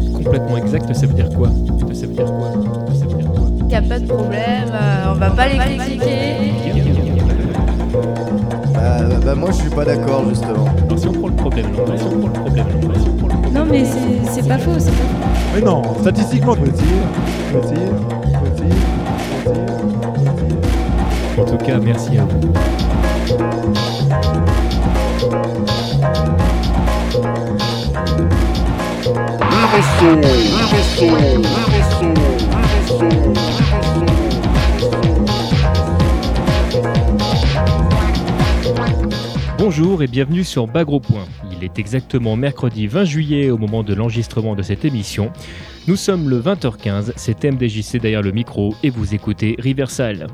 pour être complètement exact, ça veut dire quoi? Ça veut dire quoi? Ça veut dire quoi? Il a pas de problème, euh, on va pas les critiquer. Bah, bah, bah, moi je suis pas d'accord justement. Alors, si on prend le problème, alors, si on prend le problème, alors, si on prend le problème. Non mais c'est c'est pas faux, c'est pas faux. Mais non, statistiquement, petit, petit, petit, petit. En tout cas, merci à vous. Bonjour et bienvenue sur Bagro Point. Il est exactement mercredi 20 juillet au moment de l'enregistrement de cette émission. Nous sommes le 20h15, c'est MDJC derrière le micro et vous écoutez Riversal.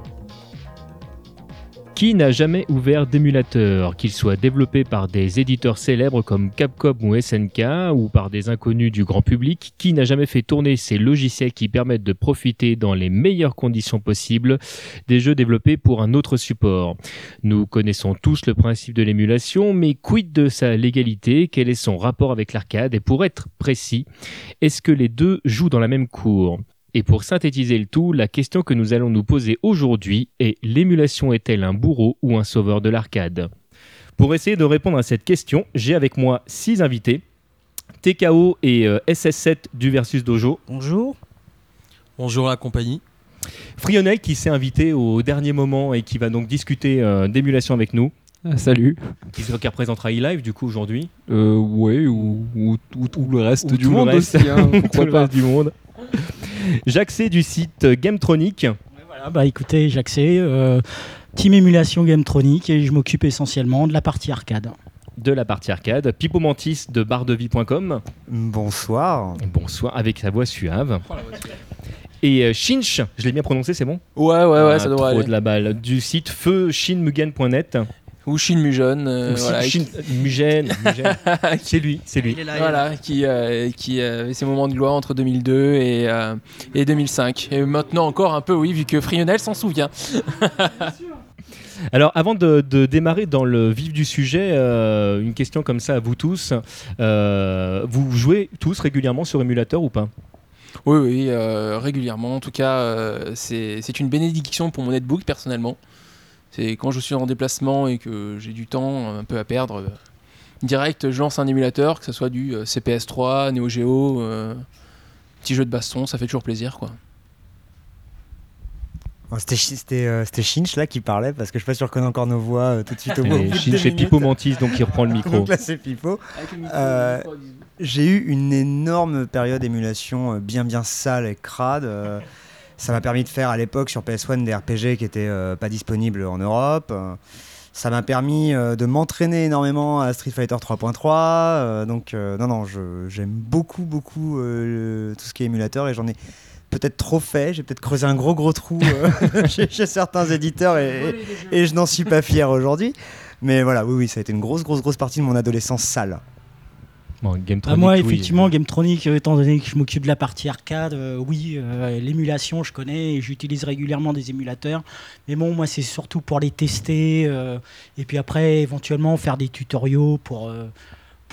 Qui n'a jamais ouvert d'émulateur, qu'il soit développé par des éditeurs célèbres comme Capcom ou SNK ou par des inconnus du grand public Qui n'a jamais fait tourner ces logiciels qui permettent de profiter dans les meilleures conditions possibles des jeux développés pour un autre support? Nous connaissons tous le principe de l'émulation, mais quid de sa légalité? Quel est son rapport avec l'arcade? Et pour être précis, est-ce que les deux jouent dans la même cour? Et pour synthétiser le tout, la question que nous allons nous poser aujourd'hui est l'émulation est-elle un bourreau ou un sauveur de l'arcade? Pour essayer de répondre à cette question, j'ai avec moi six invités. TKO et euh, SS7 du Versus Dojo. Bonjour. Bonjour la compagnie. Frionel qui s'est invité au dernier moment et qui va donc discuter euh, d'émulation avec nous. Ah, salut. Qui, se- qui représentera eLive du coup aujourd'hui. Euh, ouais, ou, ou, ou tout le reste Ou du tout le monde reste. aussi, hein, Tout pourquoi le pas. reste du monde. Jacques C du site Gametronic. Voilà, bah écoutez, j'accède. Euh, team émulation Gametronic et je m'occupe essentiellement de la partie arcade. de la partie arcade, Pipo Mantis de bardevie.com. Bonsoir. Bonsoir, avec sa voix suave. Et euh, Shinch, je l'ai bien prononcé, c'est bon? Ouais, ouais, ouais, Ah, ça devrait trop aller. de la balle. Du site feushinmugen.net. Ou Shin Mugen, euh, Ou voilà, Shin- Mugen, Mugen. c'est lui, c'est lui. voilà, qui, euh, qui euh, avait ses moments de gloire entre 2002 et, euh, et 2005. Et maintenant encore un peu, oui, vu que Frionel s'en souvient. Alors, avant de, de démarrer dans le vif du sujet, euh, une question comme ça à vous tous. Euh, vous jouez tous régulièrement sur émulateur ou pas? Oui, oui, euh, régulièrement. En tout cas, euh, c'est c'est une bénédiction pour mon netbook personnellement. C'est quand je suis en déplacement et que j'ai du temps un peu à perdre. euh, direct, je lance un émulateur, que ce soit du euh, CPS3, Neo Geo, euh, petit jeu de baston, ça fait toujours plaisir, quoi. C'était euh, c'était Shinch là qui parlait parce que je suis pas sûr qu'on ait encore nos voix euh, tout de suite au bout. Shinch minutes. Pipo Mantis, donc qui reprend le micro. Donc là c'est Pipo. Euh, J'ai eu une énorme période d'émulation euh, bien bien sale et crade. Ça m'a permis de faire à l'époque sur PS1 des RPG qui étaient euh, pas disponibles en Europe. euh, ça m'a permis euh, de m'entraîner énormément à Street Fighter 3.3. euh, donc non non, j'aime beaucoup beaucoup le- tout ce qui est émulateur et j'en ai peut-être trop fait. J'ai peut-être creusé un gros gros trou euh, chez, chez certains éditeurs et, et- et je n'en suis pas fier aujourd'hui. Mais voilà, oui oui, ça a été une grosse grosse grosse partie de mon adolescence sale. Bon, Gametronic, Ah, moi, oui. effectivement, Gametronic, euh, étant donné que je m'occupe de la partie arcade, euh, oui, euh, l'émulation, je connais et j'utilise régulièrement des émulateurs. Mais bon, moi, c'est surtout pour les tester euh, et puis après, éventuellement, faire des tutoriaux pour, euh,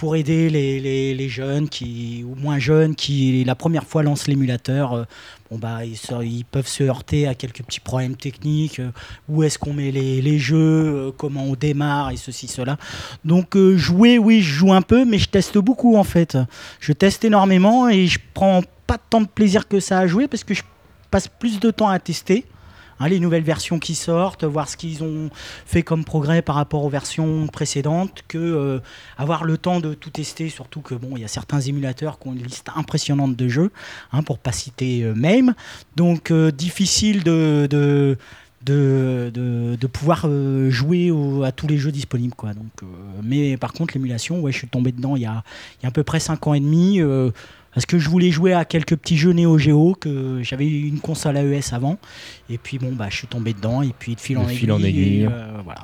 pour aider les, jeunes qui, ou moins jeunes qui, la première fois, lancent l'émulateur. euh, bon, bah, ils, peuvent se heurter à quelques petits problèmes techniques. euh, où est-ce qu'on met les, jeux, euh, comment on démarre et ceci, cela. Donc jouer, oui, je joue un peu, mais je teste beaucoup en fait. Je teste énormément et je prends pas tant de plaisir que ça à jouer parce que je passe plus de temps à tester. Hein, les nouvelles versions qui sortent, voir ce qu'ils ont fait comme progrès par rapport aux versions précédentes, que euh, avoir le temps de tout tester, surtout que bon, il y a certains émulateurs qui ont une liste impressionnante de jeux, hein, pour pas citer euh, MAME, donc euh, difficile de, pouvoir euh, jouer à tous les jeux disponibles. Mais par contre, l'émulation, ouais, je suis tombé dedans il y a, y a à peu près 5 ans et demi. Parce que je voulais jouer à quelques petits jeux Neo Geo, que j'avais une console AES avant. Et puis bon, bah, je suis tombé dedans, et puis de fil De en fil aiguille. en aiguille. et, euh, voilà.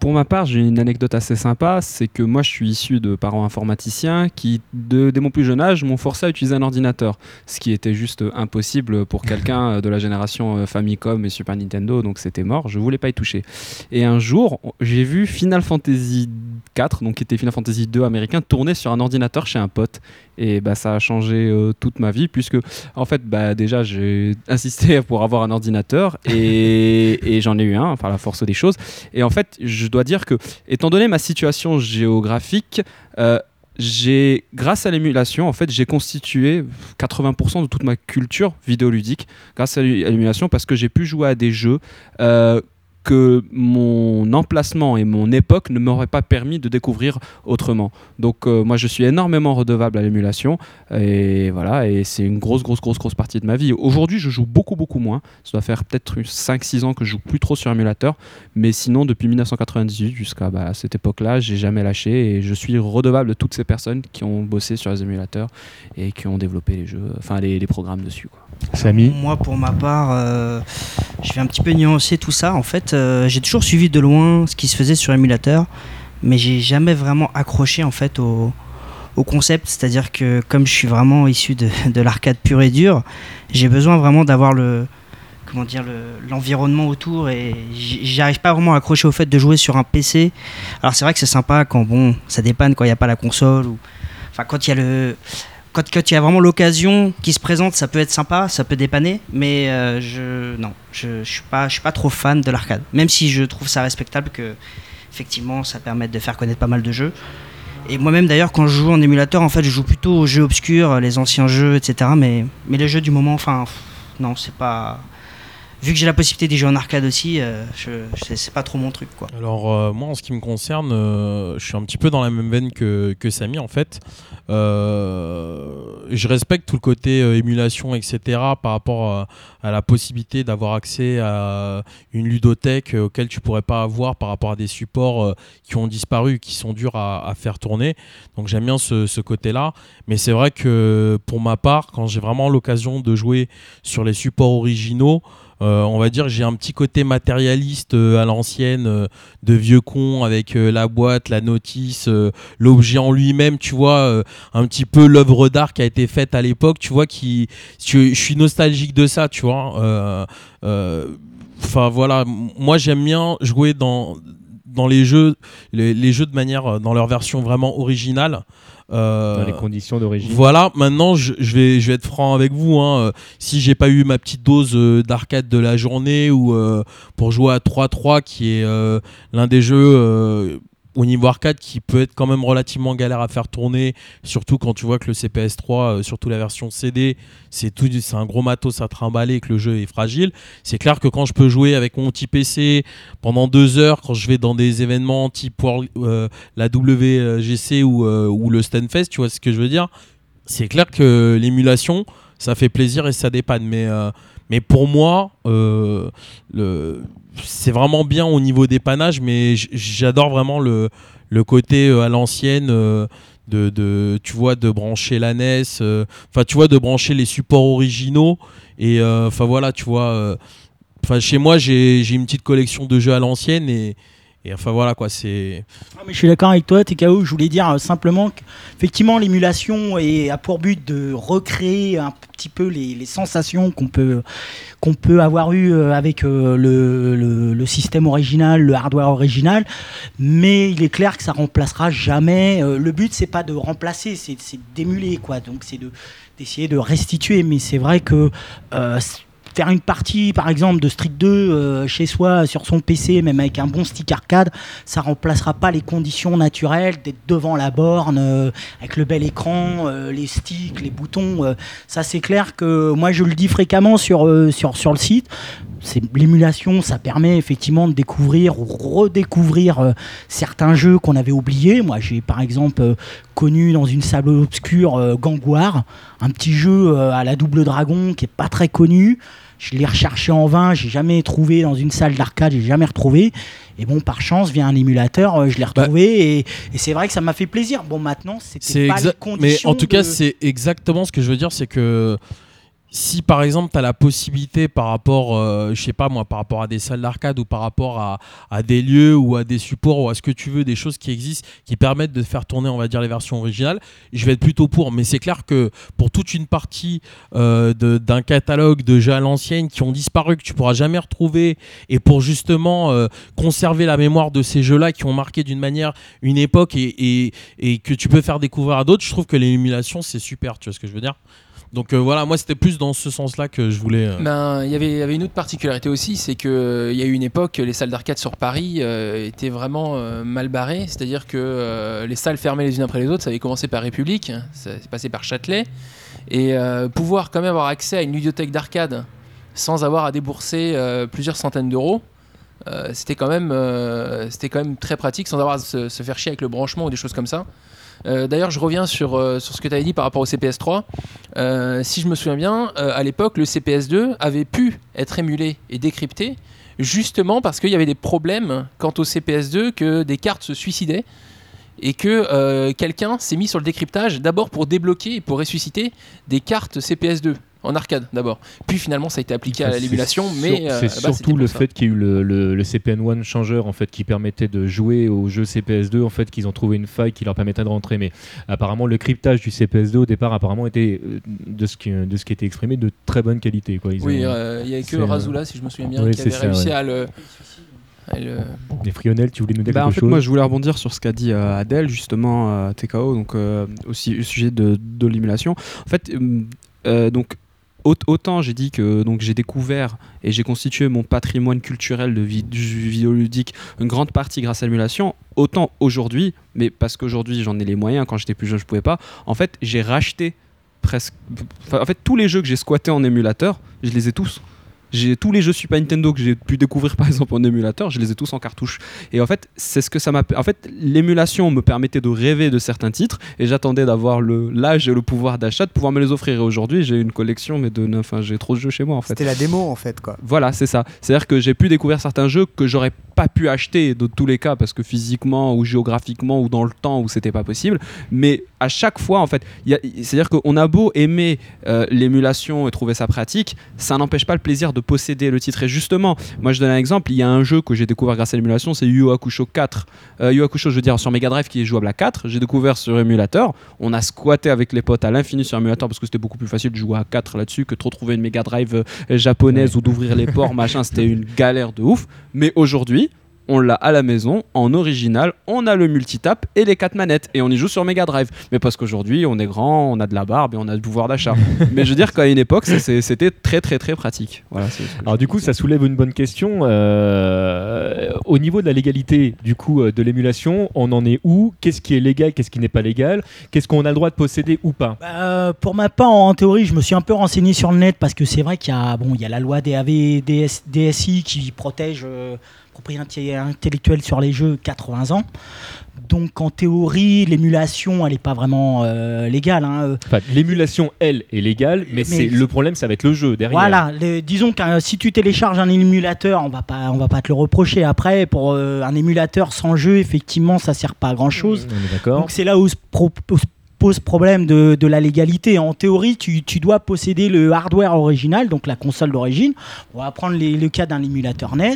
Pour ma part, j'ai une anecdote assez sympa, c'est que moi je suis issu de parents informaticiens qui, de- dès mon plus jeune âge, m'ont forcé à utiliser un ordinateur, ce qui était juste impossible pour quelqu'un de la génération euh, Famicom et Super Nintendo, donc c'était mort, je voulais pas y toucher. Et un jour, j'ai vu Final Fantasy 4, donc qui était Final Fantasy 2 américain, tourner sur un ordinateur chez un pote. Et bah, ça a changé euh, toute ma vie, puisque en fait, bah, déjà, j'ai insisté pour avoir un ordinateur et, et j'en ai eu un, par la force des choses. Et en fait, je dois dire que, étant donné ma situation géographique, euh, j'ai, grâce à l'émulation, en fait, j'ai constitué 80% de toute ma culture vidéoludique grâce à l'émulation parce que j'ai pu jouer à des jeux euh, que mon emplacement et mon époque ne m'auraient pas permis de découvrir autrement. Donc euh, moi je suis énormément redevable à l'émulation et voilà et c'est une grosse grosse grosse grosse partie de ma vie. Aujourd'hui je joue beaucoup beaucoup moins. Ça doit faire peut-être 5-6 ans que je joue plus trop sur émulateur, mais sinon depuis 1998 jusqu'à bah, cette époque-là j'ai jamais lâché et je suis redevable de toutes ces personnes qui ont bossé sur les émulateurs et qui ont développé les jeux, enfin les, les programmes dessus. Quoi. Samy Moi, pour ma part, euh, je vais un petit peu nuancer tout ça. En fait, euh, j'ai toujours suivi de loin ce qui se faisait sur émulateur, mais j'ai jamais vraiment accroché en fait au, concept. C'est-à-dire que comme je suis vraiment issu de, de l'arcade pure et dure, j'ai besoin vraiment d'avoir le comment dire le- l'environnement autour et j'arrive pas vraiment à accrocher au fait de jouer sur un PC. Alors c'est vrai que c'est sympa quand bon, ça dépanne quand il n'y a pas la console ou enfin quand il y a le quand, il y a vraiment l'occasion qui se présente, ça peut être sympa, ça peut dépanner, mais euh, je non, je, je suis pas, suis pas trop fan de l'arcade. Même si je trouve ça respectable que effectivement ça permette de faire connaître pas mal de jeux. Et moi-même d'ailleurs quand je joue en émulateur, en fait, je joue plutôt aux jeux obscurs, les anciens jeux, etc. Mais mais les jeux du moment, enfin non, c'est pas. Vu que j'ai la possibilité d'y jouer en arcade aussi, euh, je, c'est pas trop mon truc. Alors euh, moi en ce qui me concerne, euh, je suis un petit peu dans la même veine que, que Samy en fait. Euh, je respecte tout le côté émulation etc. par rapport à, la possibilité d'avoir accès à une ludothèque auquel tu pourrais pas avoir par rapport à des supports qui ont disparu, qui sont durs à, faire tourner. Donc j'aime bien ce, côté-là. Mais c'est vrai que pour ma part, quand j'ai vraiment l'occasion de jouer sur les supports originaux, on va dire j'ai un petit côté matérialiste euh, à l'ancienne, euh, de vieux con avec euh, la boîte, la notice, euh, l'objet en lui-même, tu vois, euh, un petit peu l'œuvre d'art qui a été faite à l'époque, tu vois, qui, je, je suis nostalgique de ça, tu vois. Euh, euh, Enfin voilà, moi j'aime bien jouer dans dans les jeux, les, les jeux de manière euh, dans leur version vraiment originale. Euh, Dans les conditions d'origine. voilà, maintenant je, je vais, je vais être franc avec vous. Hein, euh, si j'ai pas eu ma petite dose d'arcade de la journée ou euh, pour jouer à 3-3, qui est l'un des jeux au niveau arcade qui peut être quand même relativement galère à faire tourner, surtout quand tu vois que le CPS3, euh, surtout la version CD, c'est tout, c'est un gros matos à trimballer et que le jeu est fragile. C'est clair que quand je peux jouer avec mon petit PC pendant deux heures, quand je vais dans des événements type euh, la WGC ou, euh, ou le Stunfest, tu vois ce que je veux dire? C'est clair que l'émulation, ça fait plaisir et ça dépanne. Mais, mais pour moi, euh, c'est vraiment bien au niveau dépannage, mais j'adore vraiment le, côté euh, à l'ancienne. euh, de, tu vois de brancher la NES enfin tu vois de brancher les supports originaux et enfin voilà tu vois enfin chez moi j'ai une petite collection de jeux à l'ancienne et, et enfin voilà quoi c'est Ah, je suis d'accord avec toi, TKO. Je voulais dire euh, simplement qu'effectivement, l'émulation est- a pour but de recréer un petit peu les, sensations qu'on peut, qu'on peut avoir eues euh, avec euh, le, le- système original, le hardware original. Mais il est clair que ça remplacera jamais. le but, c'est pas de remplacer, c'est d'émuler, quoi. Donc, c'est de d'essayer de restituer. Mais c'est vrai que faire une partie, par exemple, de Street 2 euh, chez soi, sur son PC, même avec un bon stick arcade, ça remplacera pas les conditions naturelles d'être devant la borne, euh, avec le bel écran, euh, les sticks, les boutons. ça, c'est clair que moi, je le dis fréquemment sur, sur, sur le site. L'émulation, ça permet effectivement de découvrir ou redécouvrir certains jeux qu'on avait oubliés. Moi, j'ai par exemple connu dans une salle obscure Gangoire, un petit jeu à la double dragon qui est pas très connu. Je l'ai recherché en vain, j'ai jamais trouvé dans une salle d'arcade, j'ai jamais retrouvé. Et bon, par chance, via un émulateur, euh, je l'ai retrouvé et, et c'est vrai que ça m'a fait plaisir. Bon, maintenant, c'était c'est pas les exact mais conditions. en tout cas c'est exactement ce que je veux dire c'est que si par exemple tu as la possibilité par rapport, euh, je sais pas moi, par rapport à des salles d'arcade ou par rapport à, des lieux ou à des supports ou à ce que tu veux, des choses qui existent, qui permettent de faire tourner, on va dire, les versions originales, je vais être plutôt pour. Mais c'est clair que pour toute une partie euh, d'un catalogue de jeux à l'ancienne qui ont disparu, que tu pourras jamais retrouver, et pour justement euh, conserver la mémoire de ces jeux-là qui ont marqué d'une manière une époque et, et, et que tu peux faire découvrir à d'autres, je trouve que l'émulation c'est super, tu vois ce que je veux dire? Donc euh, voilà, moi c'était plus dans ce sens-là que je voulais. euh, Ben, il y avait- une autre particularité aussi, c'est qu'il y a eu une époque, les salles d'arcade sur Paris euh, étaient vraiment mal barrées, c'est-à-dire que les salles fermées les unes après les autres, ça avait commencé par République, ça s'est passé par Châtelet, et pouvoir quand même avoir accès à une bibliothèque d'arcade sans avoir à débourser plusieurs centaines d'euros, c'était quand, même, quand même très pratique sans avoir à se faire chier avec le branchement ou des choses comme ça. Euh, D'ailleurs, je reviens sur, euh, ce que tu avais dit par rapport au CPS3. Euh, si je me souviens bien, à l'époque, le CPS2 avait pu être émulé et décrypté, justement parce qu'il y avait des problèmes quant au CPS2, que des cartes se suicidaient et que quelqu'un s'est mis sur le décryptage d'abord pour débloquer et pour ressusciter des cartes CPS2 en arcade d'abord. Puis finalement, ça a été appliqué à l'émulation, mais euh, c'est c'était surtout le ça. fait qu'il y a eu le, le- le CPN One Changer en fait qui permettait de jouer au jeu CPS2 en fait qu'ils ont trouvé une faille qui leur permettait de rentrer mais apparemment le cryptage du CPS2 au départ apparemment était euh, de ce qui de ce qui était exprimé de très bonne qualité quoi. Ils Oui, euh, il y avait que euh, Razula, si je me souviens bien, oui, qui avait ça, réussi ouais. à le. le- Et Frionel, tu voulais nous dire Bah, en fait, chose moi, je voulais rebondir sur ce qu'a dit euh, Adèle, justement, euh, TKO, donc euh, aussi au sujet de, de l'émulation. En fait, euh, euh, donc autant j'ai dit que donc j'ai découvert et j'ai constitué mon patrimoine culturel de vidéoludique une grande partie grâce à l'émulation, autant aujourd'hui, mais parce qu'aujourd'hui j'en ai les moyens, quand j'étais plus jeune je pouvais pas. En fait, j'ai racheté presque, en fait tous les jeux que j'ai squattés en émulateur, je les ai tous. J'ai tous les jeux Super Nintendo que j'ai pu découvrir par exemple en émulateur, je les ai tous en cartouche. Et en fait, c'est ce que ça m'a. En fait, l'émulation me permettait de rêver de certains titres et j'attendais d'avoir le l'âge et le pouvoir d'achat de pouvoir me les offrir. Et aujourd'hui, j'ai une collection, mais de. Enfin, j'ai trop de jeux chez moi en fait. C'était la démo en fait quoi. Voilà, c'est ça. C'est-à-dire que j'ai pu découvrir certains jeux que j'aurais pas pu acheter dans tous les cas parce que physiquement ou géographiquement ou dans le temps où c'était pas possible. Mais à chaque fois, en fait, c'est-à-dire qu'on a beau aimer euh, l'émulation et trouver ça pratique, ça n'empêche pas le plaisir de posséder le titre. Et justement, moi je donne un exemple. Il y a un jeu que j'ai découvert grâce à l'émulation, c'est Yu Hakusho 4. Euh, Yu Hakusho, je veux dire, sur Mega Drive qui est jouable à 4. J'ai découvert sur émulateur. On a squatté avec les potes à l'infini sur émulateur parce que c'était beaucoup plus facile de jouer à 4 là-dessus que de retrouver une Mega Drive euh, japonaise ou d'ouvrir les ports, machin. C'était une galère de ouf. Mais aujourd'hui, on l'a à la maison en original, on a le multitap et les quatre manettes et on y joue sur Mega Drive. Mais parce qu'aujourd'hui on est grand, on a de la barbe et on a du pouvoir d'achat. Mais je veux dire qu'à une époque c'était très très très pratique. Voilà. Alors du coup, ça soulève une bonne question. Euh, au niveau de la légalité du coup euh, de l'émulation, on en est où? Qu'est-ce qui est légal Qu'est-ce qui n'est pas légal? Qu'est-ce qu'on a le droit de posséder ou pas? Bah, euh, pour ma part, en théorie, je me suis un peu renseigné sur le net parce que c'est vrai qu'il y a, bon, il y a la loi DAV, DS, DSI qui protège euh, propriété intellectuelle sur les jeux 80 ans. Donc en théorie, l'émulation, elle n'est pas vraiment euh, légale. hein. Enfin, l'émulation, elle, est légale, mais, Mais- c'est le problème, ça va être le jeu derrière. Voilà, le- disons que euh, si tu télécharges un émulateur, on va pas, on va pas te le reprocher. Après, pour euh, un émulateur sans jeu, effectivement, ça sert pas à grand chose. Donc c'est là où se pro- se pose problème de, de la légalité. En théorie, tu, tu dois posséder le hardware original, donc la console d'origine. On va prendre les- le cas d'un émulateur NES.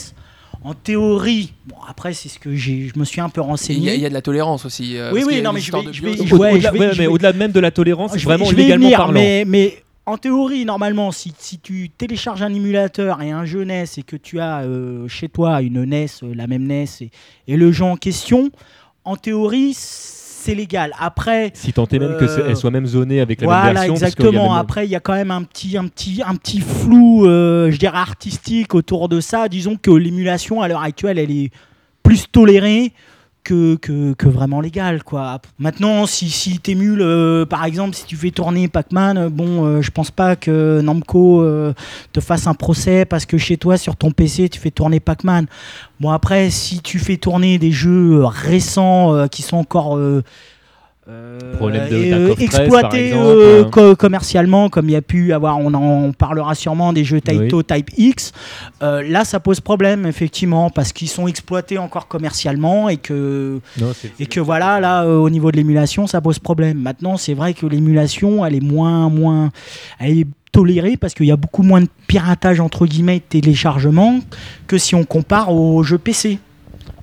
En théorie, bon après c'est ce que j'ai, je me suis un peu Il y, renseigné. il y a de la tolérance aussi. euh, Oui, oui, non, mais je vais- je vais- Ouais, au-delà, ouais, mais au-delà même de la tolérance, c'est Je vais- vraiment vais légalement venir, parlant. Mais, mais en théorie, normalement, si, si tu télécharges un émulateur et un jeu NES et que tu as euh, chez toi une NES, euh, la même NES, et, et le jeu en question, en théorie, c'est légal. Après, Si tant est même Euh, qu'elle soit même zonée avec la voilà, même version. exactement. même- Après, il y a quand même un petit, un petit, un petit flou, euh, je dirais artistique autour de ça. Disons que l'émulation à l'heure actuelle, elle est plus tolérée que, vraiment légale, quoi. Maintenant, si, si t'émules, euh, par exemple, si tu fais tourner Pac-Man, euh, bon, euh, je pense pas que Namco te fasse un procès parce que chez toi, sur ton PC, tu fais tourner Pac-Man. Bon, après, si tu fais tourner des jeux récents qui sont encore Problème de euh, par exploité euh, hein. co- commercialement, comme il y a pu avoir, on en parlera sûrement des jeux Taito Type X. euh, là, ça pose problème effectivement parce qu'ils sont exploités encore commercialement et que Non, et que voilà, là, euh, au niveau de l'émulation, ça pose problème. Maintenant, c'est vrai que l'émulation, elle est moins, moins, elle est tolérée parce qu'il y a beaucoup moins de piratage entre guillemets téléchargement que si on compare aux jeux PC.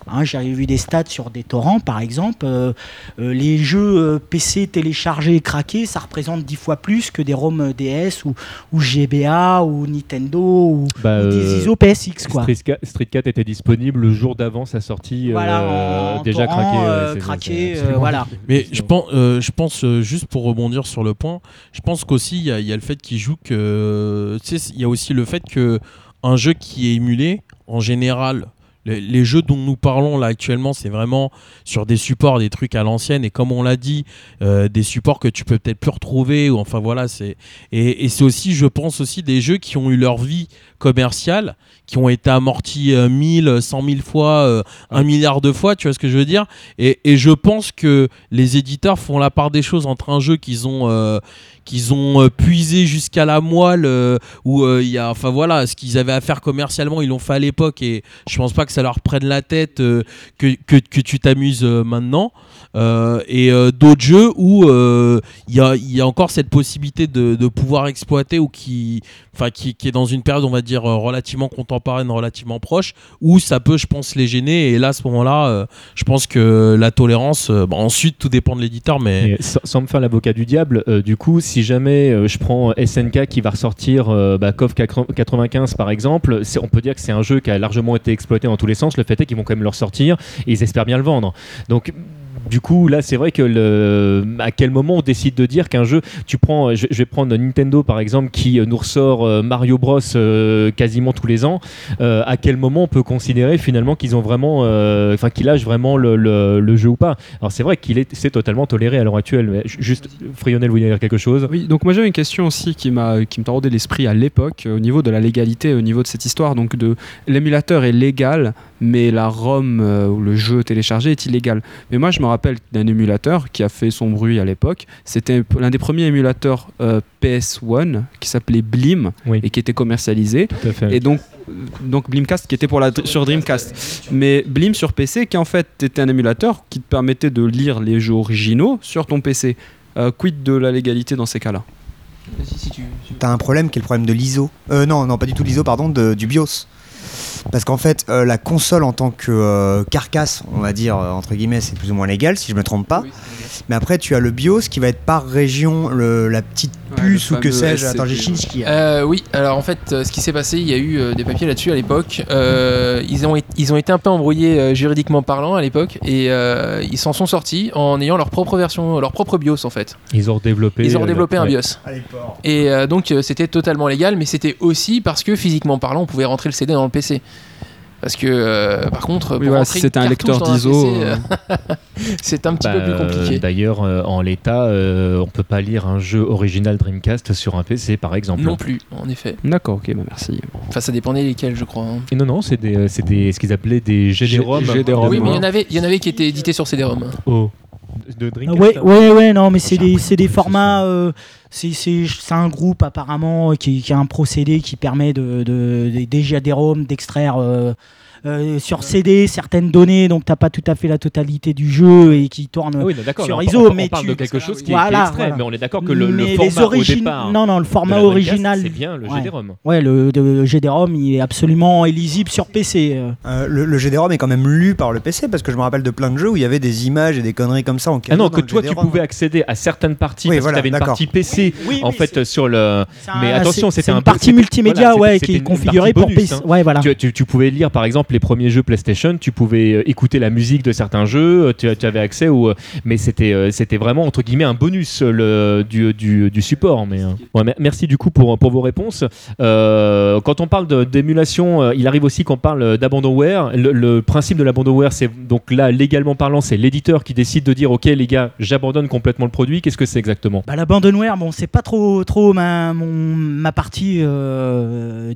Hein, J'avais vu des stats sur des torrents, par exemple. euh, euh, les jeux euh, PC téléchargés et craqués, ça représente 10 fois plus que des ROM DS ou, ou GBA ou Nintendo ou, Bah, ou des ISO PSX. Quoi. Street, Ca- Street 4 était disponible le jour d'avant sa sortie. Voilà, euh, en déjà torrent, craqué. voilà. Mais je pense, euh, je pense euh, juste pour rebondir sur le point, je pense qu'aussi il y, a- il y a le fait qu'il joue que, tu sais, il y a aussi le fait que un jeu qui est émulé, en général, les, les jeux dont nous parlons là actuellement, c'est vraiment sur des supports, des trucs à l'ancienne, et comme on l'a dit, euh, des supports que tu peux peut-être plus retrouver, ou enfin voilà, c'est et, et c'est aussi, je pense aussi, des jeux qui ont eu leur vie commerciale, qui ont été amortis euh, 1000, 100 000 fois, euh, un milliard de fois, tu vois ce que je veux dire? Et, et je pense que les éditeurs font la part des choses entre un jeu qu'ils ont, euh, qu'ils ont euh, puisé jusqu'à la moelle, euh, où euh, il y a, enfin voilà, ce qu'ils avaient à faire commercialement, ils l'ont fait à l'époque, et je pense pas que ça leur prenne la tête que, tu t'amuses maintenant. Et d'autres jeux où il y, a, encore cette possibilité de pouvoir exploiter ou qui, enfin qui, est dans une période on va dire euh, relativement contemporaine, relativement proche, où ça peut je pense les gêner et là à ce moment-là euh, je pense que la tolérance, euh, bon, ensuite tout dépend de l'éditeur mais sans, me faire l'avocat du diable, euh, du coup, si jamais je prends SNK qui va ressortir bah, KOF 95 par exemple, on peut dire que c'est un jeu qui a largement été exploité dans tous les sens. Le fait est qu'ils vont quand même le ressortir et ils espèrent bien le vendre. Donc du coup, là, c'est vrai que le... à quel moment on décide de dire qu'un jeu, tu prends, je, je vais prendre Nintendo par exemple, qui euh, nous ressort euh, Mario Bros euh, quasiment tous les ans. euh, à quel moment on peut considérer finalement qu'ils ont vraiment, euh, enfin qu'ils lâchent vraiment le, le- jeu ou pas? Alors c'est vrai qu'il est, c'est totalement toléré à l'heure actuelle. Mais ju- juste, Frionel voulait dire quelque chose? Oui, donc moi j'avais une question aussi qui m'a qui me l'esprit à l'époque euh, au niveau de la légalité, au niveau de cette histoire. Donc de l'émulateur est légal, mais la ROM euh, ou le jeu téléchargé est illégal. Mais moi je me rappelle d'un émulateur qui a fait son bruit à l'époque. C'était l'un des premiers émulateurs euh, PS1 qui s'appelait Blim Oui. et qui était commercialisé. Tout à fait. Et donc, euh, donc Blimcast qui était pour la, sur Dreamcast. Mais Blim sur PC qui en fait était un émulateur qui te permettait de lire les jeux originaux sur ton PC. Euh, quid de la légalité dans ces cas-là? T'as un problème qui est le problème de l'ISO. Euh, non, non, pas du tout l'ISO, pardon, de- du BIOS. Parce qu'en fait, euh, la console en tant que euh, carcasse, on va dire, euh, entre guillemets, c'est plus ou moins légal, si je me trompe pas. Mais après, tu as le BIOS qui va être par région, le- la petite puce ou que sais-je. Attends, j'ai Shinji qui a. Euh, oui, alors en fait, euh, ce qui s'est passé, il y a eu euh, des papiers là-dessus à l'époque. Euh, ils, ont, été- ils ont été un peu embrouillés juridiquement parlant à l'époque et euh, ils s'en sont sortis en ayant leur propre version, leur propre BIOS en fait. Ils ont redéveloppé. Ils ont redéveloppé un. BIOS. Et euh, donc c'était totalement légal, mais c'était aussi parce que physiquement parlant, on pouvait rentrer le CD dans le PC. Parce que euh, par contre, pour voilà, rentrer si c'était une un lecteur d'ISO, euh, c'est un petit peu Bah, plus compliqué. D'ailleurs, euh, en l'état, euh, on peut pas lire un jeu original Dreamcast sur un PC, par exemple. Non plus, en effet. D'accord, ok, bah merci. Enfin, ça dépendait lesquels, je crois. hein. Et non, non, c'est des, c'est des, ce qu'ils appelaient des GD-ROM. Oui, mais il y en avait, il y en avait qui étaient édités sur CD-ROM. Oh. De Ah Dreamcast. Ouais, ouais, ouais, non, mais c'est Ah, des, des formats. euh, c'est un groupe apparemment qui, qui a un procédé qui permet de, de, de- déjà des ROM d'extraire. euh, euh, sur CD certaines données, donc t'as pas tout à fait la totalité du jeu et qui tourne Ah oui, non, sur on- ISO, on, mais on parle tu- de quelque chose qui, est- Voilà, qui est extrait, voilà. mais on est d'accord que le, le format origines, au départ. non, non, le format original, C'est bien le Ouais. GD-ROM. ouais, le, de- GD-ROM, il est absolument illisible sur PC. euh. Euh, le, le GD-ROM est quand même lu par le PC parce que je me rappelle de plein de jeux où il y avait des images et des conneries comme ça en Ah non, que le toi tu pouvais accéder à certaines parties Oui, parce voilà, que tu avais une partie PC Oui, en fait sur le. Mais attention, c'est- c'était une partie multimédia, ouais, qui est configurée pour PC. hein. Ouais, voilà. Tu pouvais lire par exemple les premiers jeux PlayStation, tu pouvais euh, écouter la musique de certains jeux, euh, tu, avais accès au. euh, Mais c'était c'était vraiment entre guillemets un bonus le, du, du, support. Mais, merci du coup pour, pour vos réponses. Quand on parle d'émulation, il arrive aussi qu'on parle d'abandonware. Le, principe de l'abandonware, c'est donc là légalement parlant, c'est l'éditeur qui décide de dire ok les gars, j'abandonne complètement le produit. Qu'est-ce que c'est exactement? Bah, l'abandonware, bon, c'est pas trop, trop ma, ma partie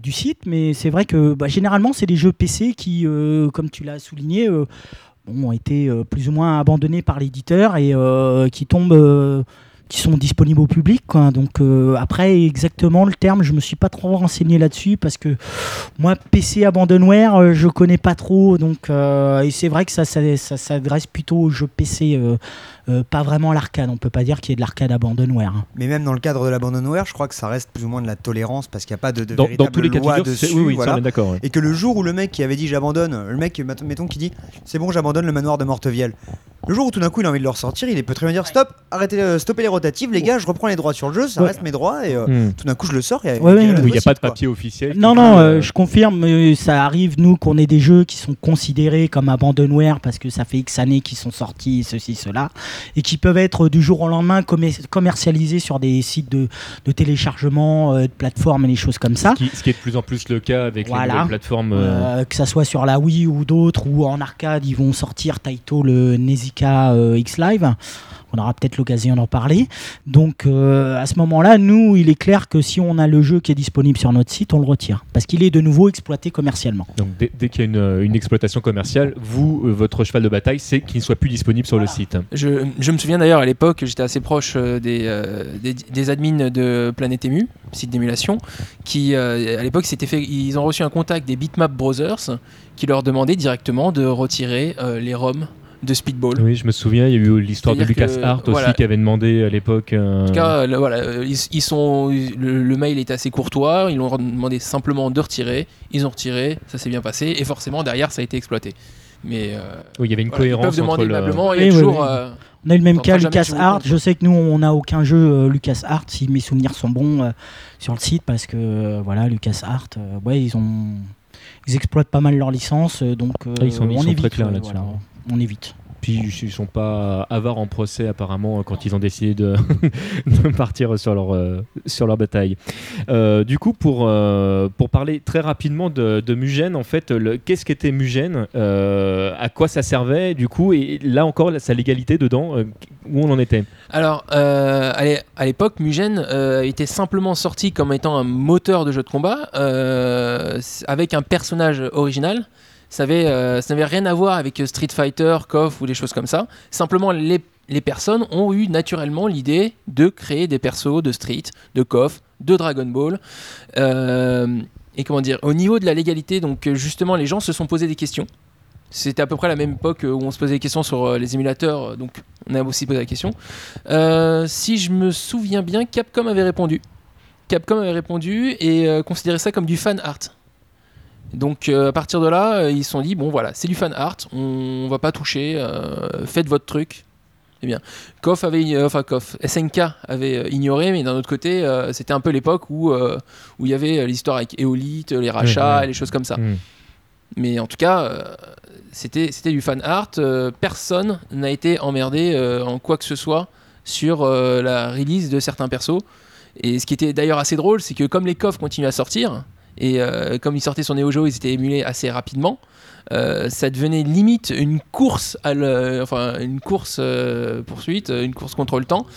du site, mais c'est vrai que bah, généralement, c'est des jeux PC qui, euh, comme tu l'as souligné, euh, ont été euh, plus ou moins abandonnés par l'éditeur et qui tombent, qui sont disponibles au public. Donc après exactement le terme, je me suis pas trop renseigné là-dessus parce que moi PC abandonware, euh, je connais pas trop. Donc et c'est vrai que ça, ça, ça s'adresse plutôt aux jeux PC, euh, pas vraiment l'arcade. On peut pas dire qu'il y ait de l'arcade abandonware. hein. Mais même dans le cadre de l'abandonware, je crois que ça reste plus ou moins de la tolérance parce qu'il n'y a pas de, de Dans- dans tous les cas de loi figure, c'est- dessus. oui, oui, voilà. d'accord, ouais. Et que le jour où le mec qui avait dit j'abandonne, le mec, mettons qui dit c'est bon, j'abandonne le manoir de Mortevielle. Le jour où tout d'un coup il a envie de le ressortir, il peut très bien dire stop, arrêtez, euh, stoppez les rotatives, les gars, je reprends les droits sur le jeu, ça Ouais. reste mes droits et euh, Hmm. tout d'un coup je le sors. Et, Ouais, Oui, il n'y a pas de quoi. papier officiel. Non, non, je confirme, ça arrive, nous, qu'on ait des jeux qui sont considérés comme abandonware parce que ça fait X années qu'ils sont sortis, ceci, cela, et qui peuvent être du jour au lendemain commer- commercialisés sur des sites de, de téléchargement, euh, de plateformes et des choses comme ça. Ce qui, ce qui est de plus en plus le cas avec les Voilà. plateformes. euh, Euh, que ça soit sur la Wii ou d'autres, ou en arcade, ils vont sortir Taito le Nezuka X Live. On aura peut-être l'occasion d'en parler. Donc euh, à ce moment-là, nous, il est clair que si on a le jeu qui est disponible sur notre site, on le retire. Parce qu'il est de nouveau exploité commercialement. Donc dès, dès qu'il y a une, une exploitation commerciale, vous, euh, votre cheval de bataille, c'est qu'il ne soit plus disponible sur le site. Je, je me souviens d'ailleurs à l'époque, j'étais assez proche euh, des, euh, des, des admins de Planète Emu, site d'émulation, qui euh, à l'époque fait, ils ont reçu un contact des Bitmap Brothers qui leur demandaient directement de retirer euh, les ROM de Speedball. Oui, je me souviens, il y a eu l'histoire de Lucas que, Hart aussi voilà. qui avait demandé à l'époque. euh, En tout cas, le- voilà, ils, ils sont, le, le mail est assez courtois, ils leur ont demandé simplement de retirer, ils ont retiré, ça s'est bien passé, et forcément derrière ça a été exploité. Mais euh, oui, il y avait une voilà, ils cohérence peuvent demander le- aimablement, Oui, oui, toujours... oui. euh, On a eu le même cas Lucas sur le Art. compte. Je sais que nous, on n'a aucun jeu euh, Lucas Art, si mes souvenirs sont bons, euh, sur le site, parce que euh, voilà, Lucas Art, euh, ouais, ils ont, ils exploitent pas mal leur licence, euh, donc euh, Ah, ils sont- ils on sont évite. très clairs là-dessus. voilà, on évite. Puis ils sont pas avares en procès apparemment quand ils ont décidé de, de partir sur leur, euh, sur leur bataille. Euh, du coup, pour, euh, pour parler très rapidement de, de Mugen, en fait, le- qu'est-ce qu'était Mugen euh, À quoi ça servait Du coup, et là encore, sa légalité dedans, euh, où on en était? Alors, euh, à l'é- à l'époque, Mugen euh, était simplement sorti comme étant un moteur de jeu de combat euh, avec un personnage original. Euh, ça n'avait rien à voir avec Street Fighter, KOF ou des choses comme ça. Simplement, les, les personnes ont eu naturellement l'idée de créer des persos de Street, de KOF, de Dragon Ball. Euh, et comment dire, au niveau de la légalité, donc euh, justement, les gens se sont posé des questions. C'était à peu près la même époque euh, où on se posait des questions sur euh, les émulateurs, euh, donc on a aussi posé la question. Euh, si je me souviens bien, Capcom avait répondu. Capcom avait répondu et euh, considérait ça comme du fan art. Donc euh, à partir de là, euh, ils se sont dit bon voilà, c'est du fan art, on, va pas toucher, euh, faites votre truc. Eh bien, KOF avait, euh, enfin KOF, SNK avait ignoré, mais d'un autre côté, c'était un peu l'époque où où il y avait l'histoire avec Eolite, les rachats, ouais. et les choses comme ça. Hmm. Mais en tout cas, c'était c'était du fan art. personne n'a été emmerdé en quoi que ce soit sur la release de certains persos. Et ce qui était d'ailleurs assez drôle, c'est que comme les coffres continuaient à sortir, et euh, comme ils sortaient sur Neo Geo, ils étaient émulés assez rapidement. euh, ça devenait limite une course à enfin une course euh, poursuite, une course contre le temps,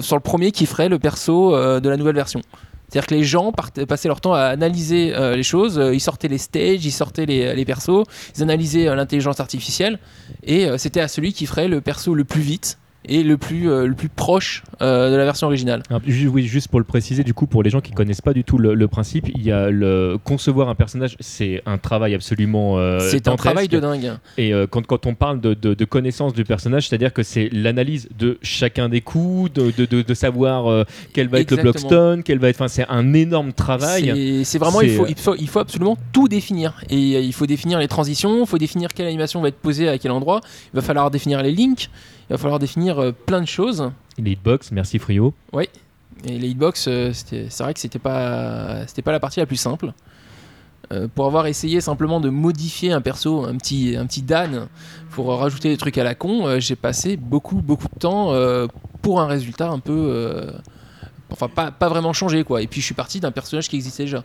sur le premier qui ferait le perso de la nouvelle version. C'est-à-dire que les gens passaient leur temps à analyser les choses, ils sortaient les stages, ils sortaient les, persos, ils analysaient l'intelligence artificielle, et c'était à celui qui ferait le perso le plus vite et le plus, euh, le plus proche euh, de la version originale. Alors, oui, juste pour le préciser, du coup, pour les gens qui connaissent pas du tout le, le principe, il y a le concevoir un personnage, c'est un travail absolument. euh, C'est un travail de dingue. Et euh, quand, quand on parle de, de- de connaissance du personnage, c'est-à-dire que c'est l'analyse de chacun des coups, de, de- savoir quel va être le blockstone, quel va être. Enfin, c'est un énorme travail. C'est- vraiment, il faut, il, faut, il faut absolument tout définir. Et il faut définir les transitions, il faut définir quelle animation va être posée à quel endroit, il va falloir définir les links, il va falloir définir euh, plein de choses. Les hitbox, merci Frio. Oui, et les hitbox, euh, c'est vrai que c'était pas, pas la partie la plus simple. Euh, pour avoir essayé simplement de modifier un perso, un petit, un petit Dan, pour rajouter des trucs à la con, euh, j'ai passé beaucoup, beaucoup de temps euh, pour un résultat un peu. enfin, pas, pas vraiment changé, quoi. Et puis je suis parti d'un personnage qui existait déjà.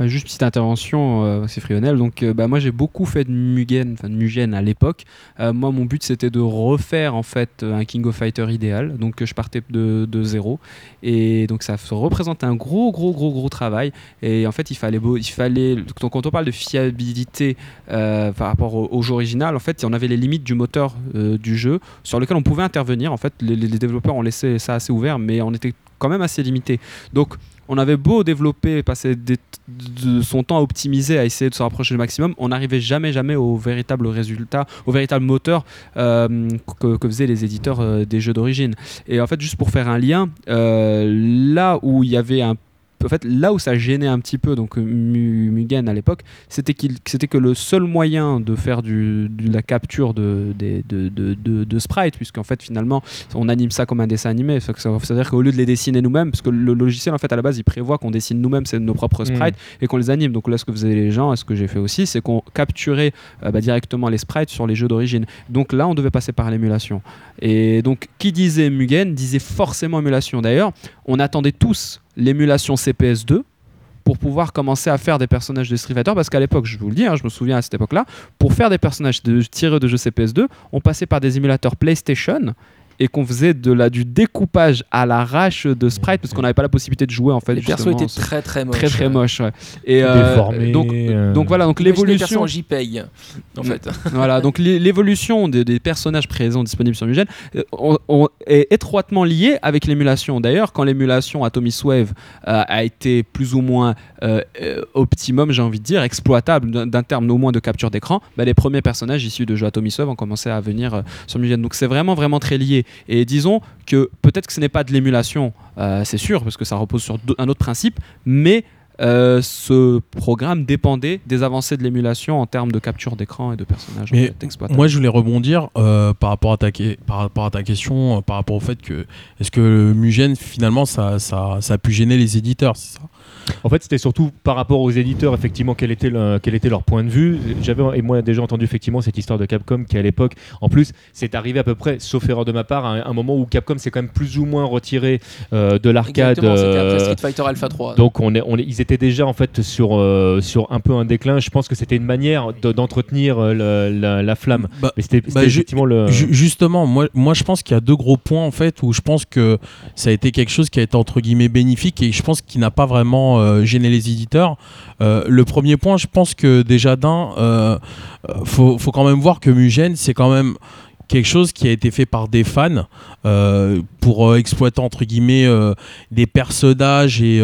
Juste petite intervention, euh, c'est Frionel. Donc, euh, bah, moi, j'ai beaucoup fait de Mugen, enfin Mugen à l'époque. Euh, moi, mon but, c'était de refaire en fait un King of Fighter idéal. Donc, je partais de, de zéro. Et donc, ça représente un gros, gros, gros, gros travail. Et en fait, il fallait, beau, il fallait quand on parle de fiabilité par rapport au, jeu original, en fait, on avait les limites du moteur du jeu sur lequel on pouvait intervenir. En fait, les, les développeurs ont laissé ça assez ouvert, mais on était quand même assez limité. Donc, on avait beau développer, passer son temps à optimiser, à essayer de se rapprocher le maximum, on n'arrivait jamais, jamais au véritable résultat, au véritable moteur euh, que, que, faisaient les éditeurs euh, des jeux d'origine. Et en fait, juste pour faire un lien, euh, là où il y avait un en fait, là où ça gênait un petit peu, donc Mugen à l'époque, c'était qu'il, c'était que le seul moyen de faire du, de la capture de, de, de, de, de sprites, puisqu'en fait, finalement, on anime ça comme un dessin animé. C'est-à-dire qu'au lieu de les dessiner nous-mêmes, parce que le logiciel, en fait, à la base, il prévoit qu'on dessine nous-mêmes nos propres sprites mmh. et qu'on les anime. Donc là, ce que faisaient les gens, et ce que j'ai fait aussi, c'est qu'on capturait euh, bah, directement les sprites sur les jeux d'origine. Donc là, on devait passer par l'émulation. Et donc, qui disait Mugen disait forcément émulation. D'ailleurs, on attendait tous l'émulation CPS2 pour pouvoir commencer à faire des personnages de Street Fighter parce qu'à l'époque, je vous le dis, hein, je me souviens à cette époque-là, pour faire des personnages de, tirés de jeux CPS2, on passait par des émulateurs PlayStation et qu'on faisait de la, du découpage à l'arrache de sprite parce qu'on n'avait pas la possibilité de jouer en fait. Les persos étaient très très moches. Très très moches. Ouais. Et euh, donc, euh, donc voilà donc l'évolution. j'y paye en fait. voilà donc l'évolution des, des, personnages présents disponibles sur Mugen on, on est étroitement liée avec l'émulation. D'ailleurs quand l'émulation Atomic Wave euh, a été plus ou moins euh, optimum j'ai envie de dire exploitable d'un terme au moins de capture d'écran, bah, les premiers personnages issus de jeux Atomic Wave ont commencé à venir sur Mugen. Donc c'est vraiment vraiment très lié. Et disons que peut-être que ce n'est pas de l'émulation, euh, c'est sûr, parce que ça repose sur un autre principe, mais euh, ce programme dépendait des avancées de l'émulation en termes de capture d'écran et de personnages Mais moi, je voulais rebondir euh, par, rapport à ta, par rapport à ta question, euh, par rapport au fait que est-ce que Mugen, finalement, ça, ça, ça a pu gêner les éditeurs, c'est ça? En fait, c'était surtout par rapport aux éditeurs, effectivement, quel était, le, quel était leur point de vue. J'avais, et moi, déjà entendu effectivement cette histoire de Capcom qui, à l'époque, en plus, c'est arrivé à peu près, sauf erreur de ma part, à un, un moment où Capcom s'est quand même plus ou moins retiré euh, de l'arcade. Euh, Street Fighter Alpha 3. Donc, on est, on est, ils étaient déjà en fait sur, euh, sur un peu un déclin. Je pense que c'était une manière d'entretenir euh, la, la, flamme. Bah, Mais c'était bah, effectivement le. Justement, moi, moi, je pense qu'il y a deux gros points en fait où je pense que ça a été quelque chose qui a été entre guillemets bénéfique et je pense qu'il n'a pas vraiment euh, gêné les éditeurs. Euh, le premier point, je pense que déjà d'un, euh, faut, faut, quand même voir que Mugen, c'est quand même quelque chose qui a été fait par des fans pour exploiter entre guillemets des personnages et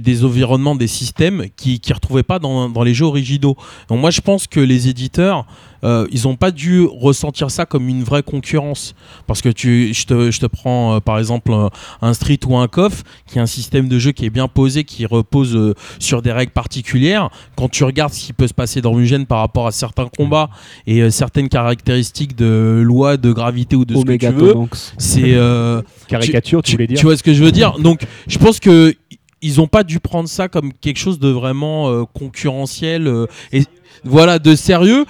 des environnements, des systèmes qui ne retrouvaient pas dans, dans, les jeux originaux. Donc moi je pense que les éditeurs euh, ils n'ont pas dû ressentir ça comme une vraie concurrence. Parce que tu, je, te, je te prends euh, par exemple un, un, Street ou un KOF, qui est un système de jeu qui est bien posé, qui repose euh, sur des règles particulières. Quand tu regardes ce qui peut se passer dans Mugen par rapport à certains combats et euh, certaines caractéristiques de loi, de gravité ou de ce que tu veux, c'est caricature, tu, tu, voulais dire. Tu vois ce que je veux dire? Donc, je pense que ils n'ont pas dû prendre ça comme quelque chose de vraiment euh, concurrentiel euh, et voilà de sérieux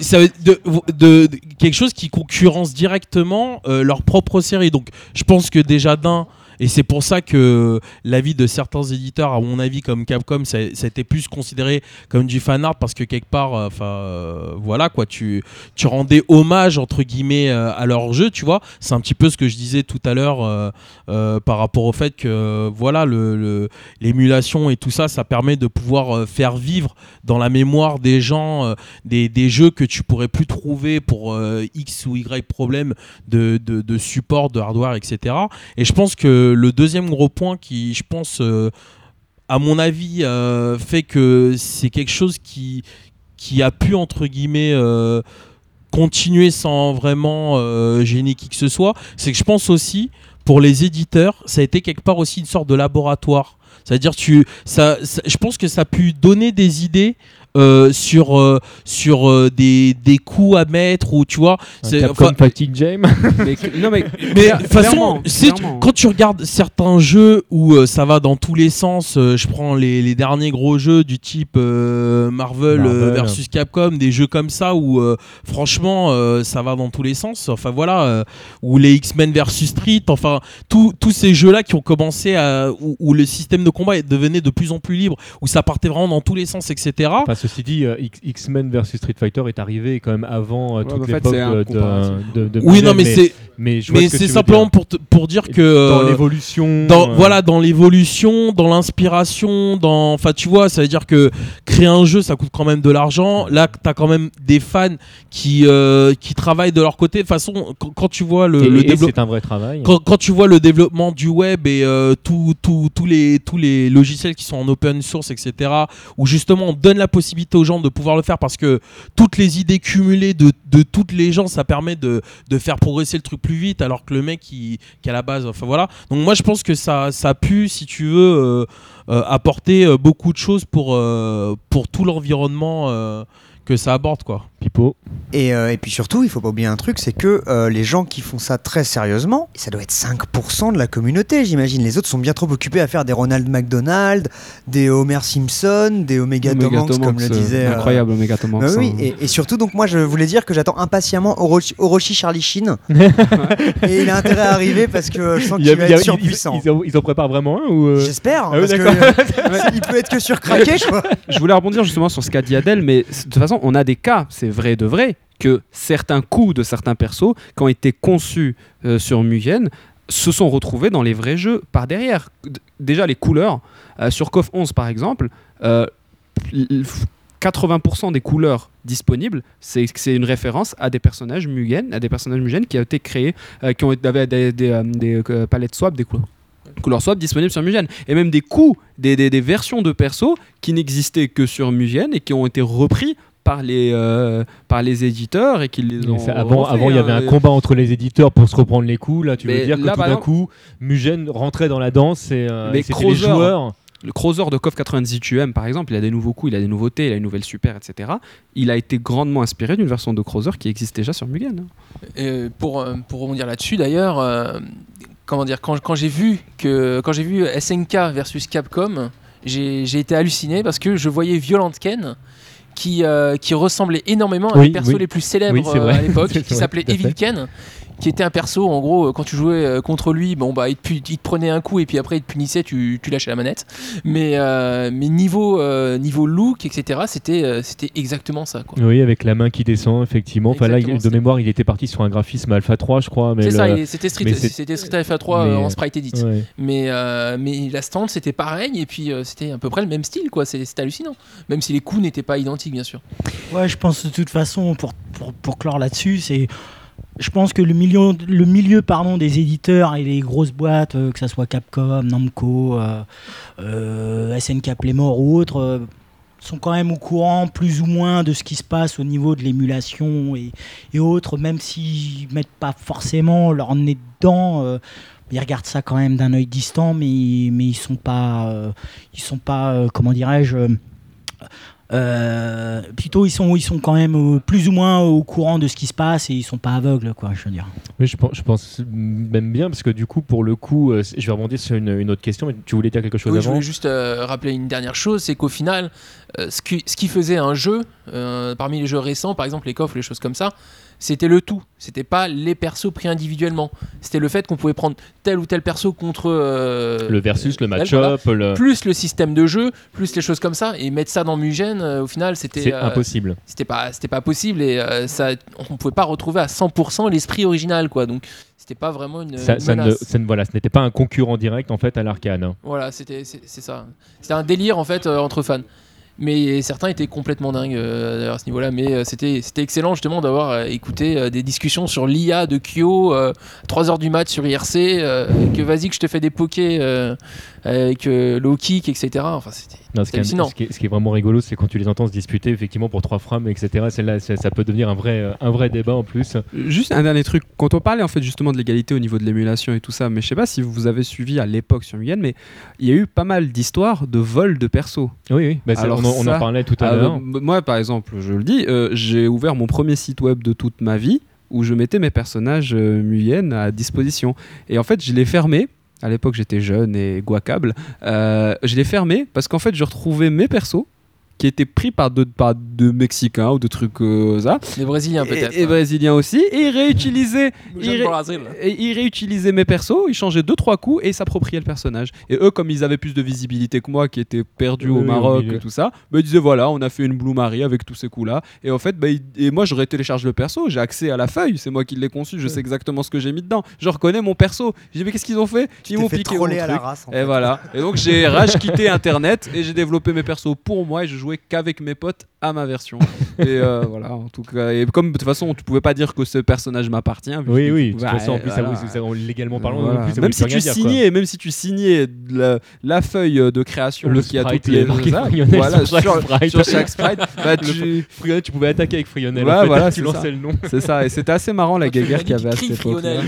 ça de, de, de, quelque chose qui concurrence directement euh, leur propre série. Donc je pense que déjà d'un et c'est pour ça que l'avis de certains éditeurs, à mon avis, comme Capcom, ça, a été plus considéré comme du fan art parce que quelque part, enfin, euh, voilà quoi, tu, rendais hommage entre guillemets euh, à leur jeu, tu vois. C'est un petit peu ce que je disais tout à l'heure euh, euh par rapport au fait que voilà, l'émulation et tout ça, ça permet de pouvoir euh, faire vivre dans la mémoire des gens euh, des, jeux que tu pourrais plus trouver pour X ou Y problème de, de, de support, de hardware, etc. Et je pense que le deuxième gros point qui, je pense, euh, à mon avis, euh, fait que c'est quelque chose qui, qui a pu, entre guillemets, euh, continuer sans vraiment gêner qui que ce soit, c'est que je pense aussi, pour les éditeurs, ça a été quelque part aussi une sorte de laboratoire. C'est-à-dire, ça, je pense que ça a pu donner des idées euh, sur euh, sur euh, des, des coups à mettre ou tu vois C'est comme Fighting Game. mais, non, mais, mais de toute façon, quand tu regardes certains jeux où euh, ça va dans tous les sens, euh, je prends les, les derniers gros jeux du type euh, Marvel, euh, Marvel. versus Capcom, des jeux comme ça où euh, franchement euh, ça va dans tous les sens. Enfin voilà, euh, ou les X-Men versus Street, enfin tous tous ces jeux-là qui ont commencé à où, où le système de combat devenait de plus en plus libre, où ça partait vraiment dans tous les sens, etc. ceci dit, euh, X-Men versus Street Fighter est arrivé quand même avant euh, Ouais, toute mais en fait, l'époque de, comparatif. de, de Oui, non, mais c'est mais c'est simplement dire. pour te- pour dire que dans euh, l'évolution. dans euh, voilà dans l'évolution dans l'inspiration dans enfin tu vois ça veut dire que créer un jeu ça coûte quand même de l'argent là t'as quand même des fans qui euh, qui travaillent de leur côté de toute façon quand, quand tu vois le, c'est un vrai travail. quand, quand tu vois le développement du web et euh, tous les, tous les logiciels qui sont en open source, etc., où justement on donne la possibilité aux gens de pouvoir le faire parce que toutes les idées cumulées de, de toutes les gens, ça permet de, de faire progresser le truc plus vite alors que le mec qui, qui à la base, enfin voilà. Donc moi je pense que ça, ça a pu, si tu veux, euh, euh, apporter euh, beaucoup de choses pour, pour tout l'environnement que ça aborde, quoi. Pipo. Et, euh, et puis surtout, il faut pas oublier un truc, c'est que euh, les gens qui font ça très sérieusement, ça doit être 5% de la communauté, j'imagine. Les autres sont bien trop occupés à faire des Ronald McDonald, des Homer Simpson, des Omega Omega Tomanx, comme le euh, disait. euh, Incroyable, Omega Tomanx. oui, hein. et, et surtout, donc moi je voulais dire que j'attends impatiemment Orochi, Orochi Charlie Sheen. et il a intérêt à arriver parce que je sens Il qu'il y a- va il y a- être ils- surpuissant. Ils, en- ils en préparent vraiment un ou euh, J'espère, Ah oui, euh, il peut être que sur craqué, quoi. Je voulais rebondir justement sur ce qu'a dit Adèle, mais de toute façon, on a des cas, c'est vrai de vrai, que certains coups de certains persos qui ont été conçus euh, sur Mugen se sont retrouvés dans les vrais jeux par derrière. Déjà, les couleurs, euh, sur KOF 11 par exemple, euh, l- l- 80% des couleurs disponibles, c'est une référence à des personnages Mugen, à des personnages Mugen qui ont été créés, euh, qui ont avaient des, des, euh, euh, palettes swap, des couleurs couleurs swap disponibles sur Mugen. Et même des coups, des, des- des versions de persos qui n'existaient que sur Mugen et qui ont été repris par les, euh, par les éditeurs et qui les ont. Ça, avant, refait, avant, il y avait un combat entre les éditeurs pour se reprendre les coups. Là, tu veux dire que là, tout d'un coup, Mugen rentrait dans la danse et, euh, Mais et les joueurs. Le Crowser de KOF 98 UM, par exemple, il a des nouveaux coups, il a des nouveautés, il a une nouvelle super, etc. Il a été grandement inspiré d'une version de Crowser qui existe déjà sur Mugen. hein. Euh, pour, euh, pour rebondir là-dessus d'ailleurs, euh, comment dire, quand, quand j'ai vu que quand j'ai vu SNK versus Capcom, j'ai j'ai été halluciné parce que je voyais Violent Ken qui, euh, qui ressemblait énormément à Oui, les persos oui. les plus célèbres Oui, euh, à l'époque, qui s'appelait. Evil Ken, qui était un perso en gros euh, quand tu jouais euh, contre lui, bon bah il te, il te prenait un coup et puis après il te punissait, tu, tu lâchais la manette. Mais, euh, mais niveau, euh, niveau look, etc., c'était c'était exactement ça. Quoi. Oui, avec la main qui descend, effectivement. Enfin, là, de mémoire, il était parti sur un graphisme Alpha 3, je crois. mais C'est le- c'était Street, c'était Alpha 3 mais, euh, en sprite edit. ouais. Mais, euh, mais la stand c'était pareil et puis euh, c'était à peu près le même style quoi, C'est- c'était hallucinant. Même si les coups n'étaient pas identiques bien sûr. Ouais, je pense de toute façon, pour, pour, pour clore là-dessus, c'est. Je pense que le milieu, le milieu pardon, des éditeurs et les grosses boîtes, euh, que ce soit Capcom, Namco, euh, euh, SNK Playmore ou autres, sont quand même au courant plus ou moins de ce qui se passe au niveau de l'émulation et, et autres, même s'ils mettent pas forcément leur nez dedans. ils regardent ça quand même d'un œil distant, mais, mais ils sont pas, ils sont pas, comment dirais-je, euh, plutôt ils sont, ils sont quand même euh, plus ou moins au courant de ce qui se passe et ils sont pas aveugles, quoi, je veux dire. Oui, je pense, je pense même bien, parce que du coup, pour le coup, euh, je vais rebondir sur une, une autre question. Mais tu voulais dire quelque chose Oui, je avant voulais juste euh, rappeler une dernière chose, c'est qu'au final, euh, ce, qui, ce qui faisait un jeu, euh, parmi les jeux récents, par exemple les coffres, les choses comme ça, c'était le tout. C'était pas les persos pris individuellement. C'était le fait qu'on pouvait prendre tel ou tel perso contre euh, Le versus, le match-up, le- plus le système de jeu, plus les choses comme ça, et mettre ça dans Mugen, euh, au final, c'était C'est euh, impossible. C'était pas, c'était pas possible et ça, on pouvait pas retrouver à 100% l'esprit original, quoi. Donc c'était pas vraiment une, Ça, une ça ne, menace. ça ne- voilà, ce n'était pas un concurrent direct en fait à l'arcane. hein. Voilà, c'était c'est ça. C'était un délire en fait entre fans. Mais certains étaient complètement dingues euh, à ce niveau-là. Mais euh, c'était c'était excellent justement d'avoir euh, écouté des discussions sur l'IA de Kyo, euh, 3h du mat sur IRC, que vas-y que je te fais des pokés avec euh, low kick, etc. Enfin, c'était Non, ce, qui est, hallucinant. ce qui est- ce qui est vraiment rigolo, c'est quand tu les entends se disputer effectivement pour trois frames, etc. Celle-là, ça, ça peut devenir un vrai, euh, un vrai débat en plus. Juste un dernier truc, quand on parlait en fait justement de l'égalité au niveau de l'émulation et tout ça, mais je sais pas si vous avez suivi à l'époque sur Mugen, mais il y a eu pas mal d'histoires de vol de perso. Oui, oui, bah, Alors on, en- on en ça- parlait tout à Ah, l'heure. bah, moi par exemple, je le dis, euh, j'ai ouvert mon premier site web de toute ma vie où je mettais mes personnages euh, Mugen à disposition. Et en fait, je l'ai fermé. À l'époque, j'étais jeune et guacable. Euh, je l'ai fermé parce qu'en fait, je retrouvais mes persos qui étaient pris par de, par de Mexicains ou de trucs euh, ça. Les Brésiliens peut-être. Et, et brésiliens aussi. Et ils réutilisaient, ils, ré- Brésil. et ils réutilisaient mes persos, ils changeaient deux trois coups et s'appropriaient le personnage. Et eux, comme ils avaient plus de visibilité que moi, qui était perdu Oui, au oui, Maroc et tout ça, bah, ils disaient voilà, on a fait une Blue Marie avec tous ces coups-là. Et en fait, bah, ils- et moi, j'aurais téléchargé le perso, j'ai accès à la feuille, c'est moi qui l'ai conçu, je sais exactement ce que j'ai mis dedans. Je reconnais mon perso. J'ai dit mais qu'est-ce qu'ils ont fait? Tu Ils m'ont fait piqué mon à la race. en Et fait. voilà. Et donc j'ai rage quitté Internet et j'ai développé mes persos pour moi et je jouais qu'avec mes potes à ma version. et euh, voilà, en tout cas. Et comme de toute façon, tu pouvais pas dire que ce personnage m'appartient. Oui, oui, de toute façon, en plus, ça, voilà. vous- ça- légalement parlant, Voilà. en plus, ça même si tu dire, signais, même si tu signais la, la feuille de création Le qui a sprite, toutes les voilà, sur chaque sur, sprite. sur chaque sprite, bah, tu- Frionel, tu pouvais attaquer avec Frionel. Ouais, en fait, voilà, tu lançais ça. le nom. c'est ça. Et c'était assez marrant la guéguerre qu'il y avait à cette époque. Frionel.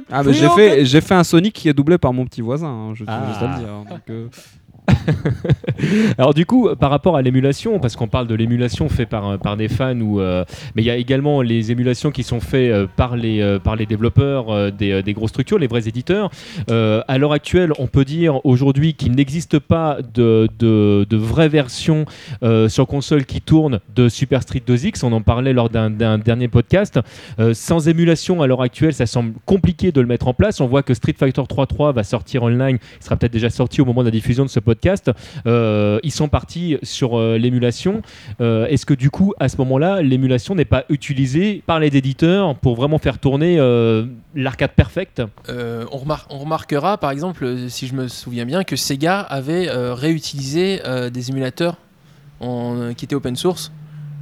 Ah, mais j'ai fait, j'ai fait un Sonic qui est doublé par mon petit voisin, hein, je tiens Ah. juste à le dire. Euh, Alors du coup, par rapport à l'émulation, parce qu'on parle de l'émulation fait par, par des fans, ou, euh, mais il y a également les émulations qui sont faites euh, par, les, euh, par les développeurs euh, des, euh, des grosses structures, les vrais éditeurs. Euh, à l'heure actuelle, on peut dire aujourd'hui qu'il n'existe pas de, de, de vraie version euh, sur console qui tourne de Super Street 2X. On en parlait lors d'un dernier podcast. Euh, sans émulation, à l'heure actuelle, ça semble compliqué de le mettre en place. On voit que Street Fighter 3.3 va sortir online. Il sera peut-être déjà sorti au moment de la diffusion de ce podcast. Euh, ils sont partis sur euh, l'émulation. Euh, Est-ce que du coup, à ce moment-là, l'émulation n'est pas utilisée par les éditeurs pour vraiment faire tourner l'arcade perfect? Euh, on, remar- on remarquera par exemple, si je me souviens bien, que Sega avait réutilisé des émulateurs en- qui étaient open source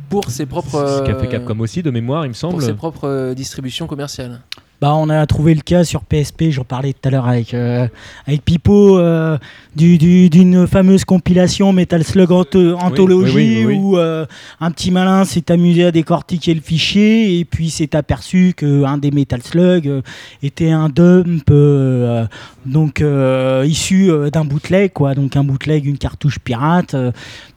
pour ses propres, Ce qu'a fait Capcom aussi, de mémoire, il me pour semble. ses propres distributions commerciales. Bah, on a trouvé le cas sur PSP, j'en parlais tout à l'heure avec, euh, avec Pipo, euh, du- du- d'une fameuse compilation Metal Slug Anth- Anthology oui, oui, oui. où euh, un petit malin s'est amusé à décortiquer le fichier et puis s'est aperçu qu'un des Metal Slug euh, était un dump euh, donc euh, issu euh, d'un bootleg, quoi. Donc un bootleg, une cartouche pirate. euh,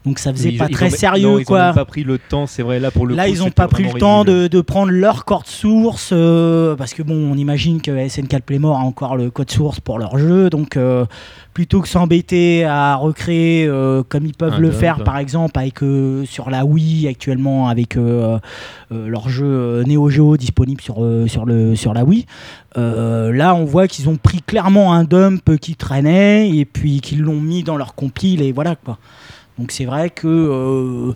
donc ça faisait Ils- pas ils très ont- sérieux, non, ils quoi. même pas pris le temps, c'est vrai, là pour le Là, coup, ils n'ont pas pris le temps de, de prendre leur code source euh, parce que bon, on imagine que SNK Playmore a encore le code source pour leur jeu, donc euh, plutôt que s'embêter à recréer euh, comme ils peuvent Un le faire, par exemple avec euh, sur la Wii actuellement avec leur jeu Neo Geo disponible sur sur le sur la Wii. euh, là, on voit qu'ils ont pris clairement un dump qui traînait et puis qu'ils l'ont mis dans leur compile et voilà quoi. Donc c'est vrai que euh,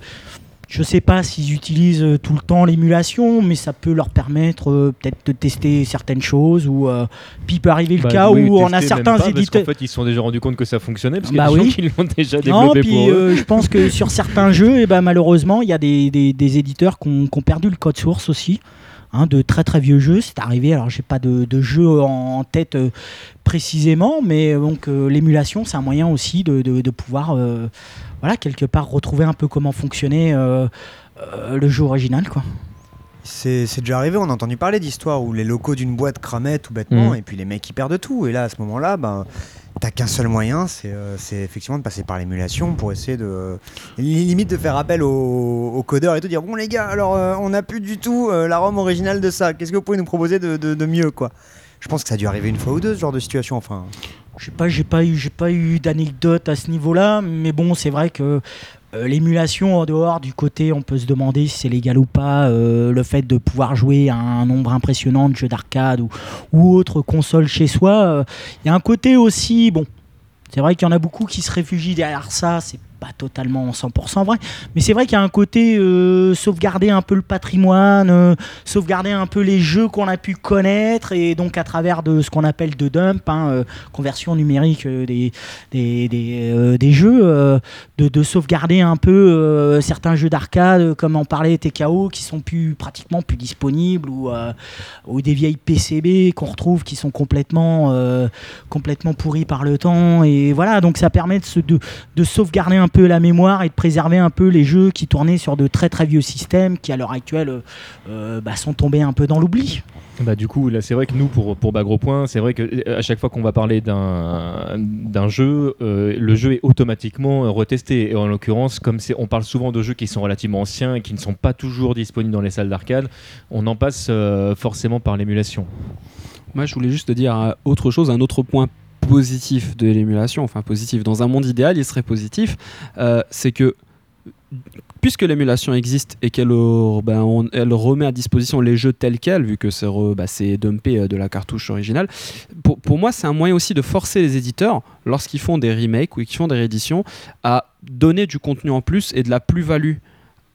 je sais pas s'ils utilisent euh, tout le temps l'émulation, mais ça peut leur permettre euh, peut-être de tester certaines choses. Ou euh, puis il peut arriver le Bah cas oui, où on a certains éditeurs. Qu'en fait, ils se sont déjà rendus compte que ça fonctionnait parce qu'il y Bah a des oui. gens qui l'ont déjà Non, développé puis pour eux. euh, je pense que sur certains jeux, et ben, malheureusement, il y a des, des- des éditeurs qui ont, qui ont perdu le code source aussi. hein, de très très vieux jeux, c'est arrivé. Alors j'ai pas de, de jeu en, en tête euh, précisément, mais donc euh, l'émulation, c'est un moyen aussi de, de- de pouvoir, euh, voilà, quelque part retrouver un peu comment fonctionnait euh, euh, le jeu original, quoi. C'est c'est déjà arrivé, on a entendu parler d'histoires où les locaux d'une boîte cramaient tout bêtement, Mhm. et puis les mecs ils perdent tout. Et là, à ce moment-là, ben, t'as qu'un seul moyen, c'est euh, c'est effectivement de passer par l'émulation pour essayer de. li- limite de faire appel aux, aux codeurs et tout, dire Bon, les gars, alors euh, on n'a plus du tout euh, la ROM originale de ça, qu'est-ce que vous pouvez nous proposer de, de- de mieux, quoi? Je pense que ça a dû arriver une fois ou deux, ce genre de situation, enfin. Je pas, j'ai pas eu, j'ai pas eu d'anecdote à ce niveau-là, mais bon, c'est vrai que euh, l'émulation en dehors du côté, on peut se demander si c'est légal ou pas. euh, le fait de pouvoir jouer à un nombre impressionnant de jeux d'arcade ou, ou autres consoles chez soi, euh, il y a un côté aussi, bon. C'est vrai qu'il y en a beaucoup qui se réfugient derrière ça. C'est pas totalement 100% vrai. Mais c'est vrai qu'il y a un côté euh, sauvegarder un peu le patrimoine, euh, sauvegarder un peu les jeux qu'on a pu connaître, et donc à travers de ce qu'on appelle de dump, hein, euh, conversion numérique des, des, des, jeux, de, de sauvegarder un peu certains jeux d'arcade, comme en parlait TKO, qui sont plus pratiquement plus disponibles, ou, ou des vieilles PCB qu'on retrouve qui sont complètement, complètement pourries par le temps. Et voilà, donc ça permet de, de, de sauvegarder un peu la mémoire et de préserver un peu les jeux qui tournaient sur de très très vieux systèmes qui à l'heure actuelle euh, euh, bah, sont tombés un peu dans l'oubli. Bah du coup là c'est vrai que nous pour pour Bagro Point c'est vrai que euh, à chaque fois qu'on va parler d'un d'un jeu euh, le jeu est automatiquement retesté et en l'occurrence comme c'est on parle souvent de jeux qui sont relativement anciens et qui ne sont pas toujours disponibles dans les salles d'arcade on en passe euh, forcément par l'émulation. Moi, je voulais juste te dire autre chose, un autre point positif de l'émulation, enfin positif, dans un monde idéal, il serait positif, euh, c'est que puisque l'émulation existe et qu'elle euh, ben, remet à disposition les jeux tels quels, vu que c'est bah, c'est dumpé euh, de la cartouche originale, pour, pour moi c'est un moyen aussi de forcer les éditeurs, lorsqu'ils font des remakes ou qu'ils font des rééditions, à donner du contenu en plus et de la plus-value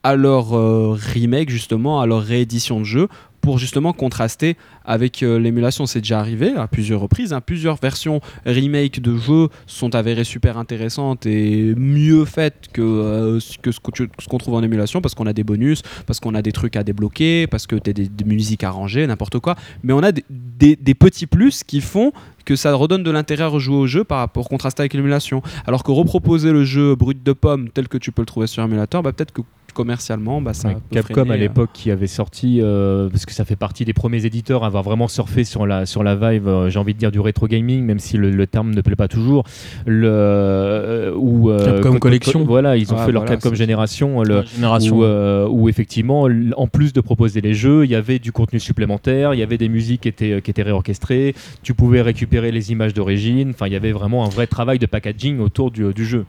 à leur euh, remake justement, à leur réédition de jeu pour justement contraster avec euh, l'émulation. C'est déjà arrivé à plusieurs reprises. hein. Plusieurs versions remake de jeux sont avérées super intéressantes et mieux faites que, euh, ce que ce qu'on trouve en émulation parce qu'on a des bonus, parce qu'on a des trucs à débloquer, parce que tu as des, musiques à ranger, n'importe quoi. Mais on a des, petits plus qui font que ça redonne de l'intérêt à rejouer au jeu par rapport contraster avec l'émulation. Alors que reproposer le jeu brut de pomme tel que tu peux le trouver sur émulateur, bah, peut-être que commercialement, bah, ça Ouais, peut Capcom freiner, à euh, l'époque qui avait sorti euh, parce que ça fait partie des premiers éditeurs à avoir vraiment surfé sur la sur la vibe euh, j'ai envie de dire du rétro gaming même si le, le terme ne plaît pas toujours le euh, ou euh, Capcom co- co- Collection. voilà ils ont Ah, fait leur voilà, Capcom génération le génération. où, euh, où effectivement en plus de proposer les jeux il y avait du contenu supplémentaire il y avait des musiques qui étaient qui étaient réorchestrées tu pouvais récupérer les images d'origine enfin il y avait vraiment un vrai travail de packaging autour du, du jeu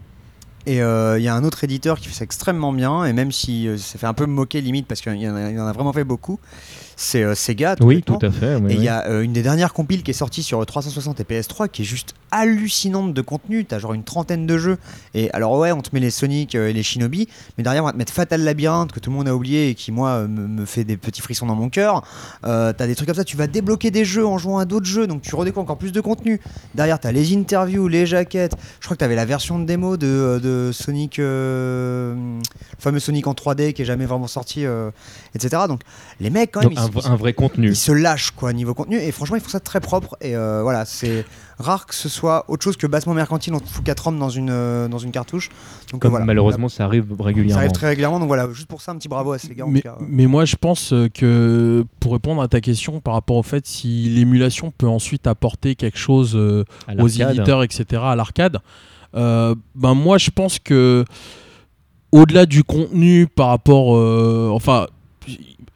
Et euh, il y a un autre éditeur qui fait ça extrêmement bien, et même si euh, ça fait un peu moquer limite, parce qu'il y, en a- il y en a vraiment fait beaucoup, c'est euh, Sega. oui complètement. tout à fait oui, Et il oui. y a euh, une des dernières compiles qui est sortie sur 360 et PS3 qui est juste hallucinante de contenu. T'as genre une trentaine de jeux. Et alors, ouais, on te met les Sonic euh, et les Shinobi, mais derrière, on va te mettre Fatal Labyrinth que tout le monde a oublié et qui, moi, euh, me, me fait des petits frissons dans mon cœur. Euh, t'as des trucs comme ça. Tu vas débloquer des jeux en jouant à d'autres jeux, donc tu redécouvres encore plus de contenu. Derrière, t'as les interviews, les jaquettes. Je crois que t'avais la version de démo de, euh, de Sonic, euh, le fameux Sonic en 3D qui est jamais vraiment sorti, euh, etc. Donc, les mecs, quand même, ils- un, vrai contenu ils se lâchent quoi niveau contenu et franchement ils font ça très propre et euh, voilà c'est rare que ce soit autre chose que bassement mercantile on te fout 4 dans une euh, dans une cartouche donc comme voilà malheureusement ça arrive ça régulièrement arrive très régulièrement donc voilà juste pour ça un petit bravo à ces gars en mais, tout cas. euh. mais moi, je pense euh, que pour répondre à ta question par rapport au fait si l'émulation peut ensuite apporter quelque chose euh, aux éditeurs, etc., à l'arcade, euh, ben moi, je pense que au-delà du contenu par rapport, euh, enfin.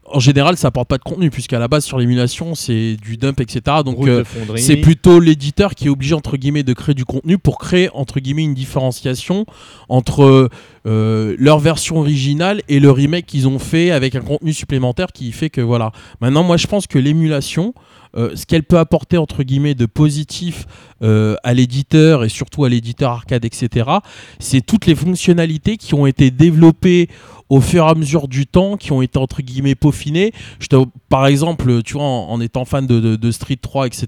En général, ça apporte pas de contenu, puisqu'à la base, sur l'émulation, c'est du dump, etc. Donc, euh, c'est plutôt l'éditeur qui est obligé entre guillemets de créer du contenu pour créer entre guillemets une différenciation entre euh, leur version originale et le remake qu'ils ont fait avec un contenu supplémentaire qui fait que voilà. Maintenant, moi, je pense que l'émulation, euh, ce qu'elle peut apporter entre guillemets de positif euh, à l'éditeur et surtout à l'éditeur arcade, etc. C'est toutes les fonctionnalités qui ont été développées au fur et à mesure du temps, qui ont été entre guillemets peaufinées. Je te- par exemple, tu vois, en, en étant fan de, de- de Street 3, etc.,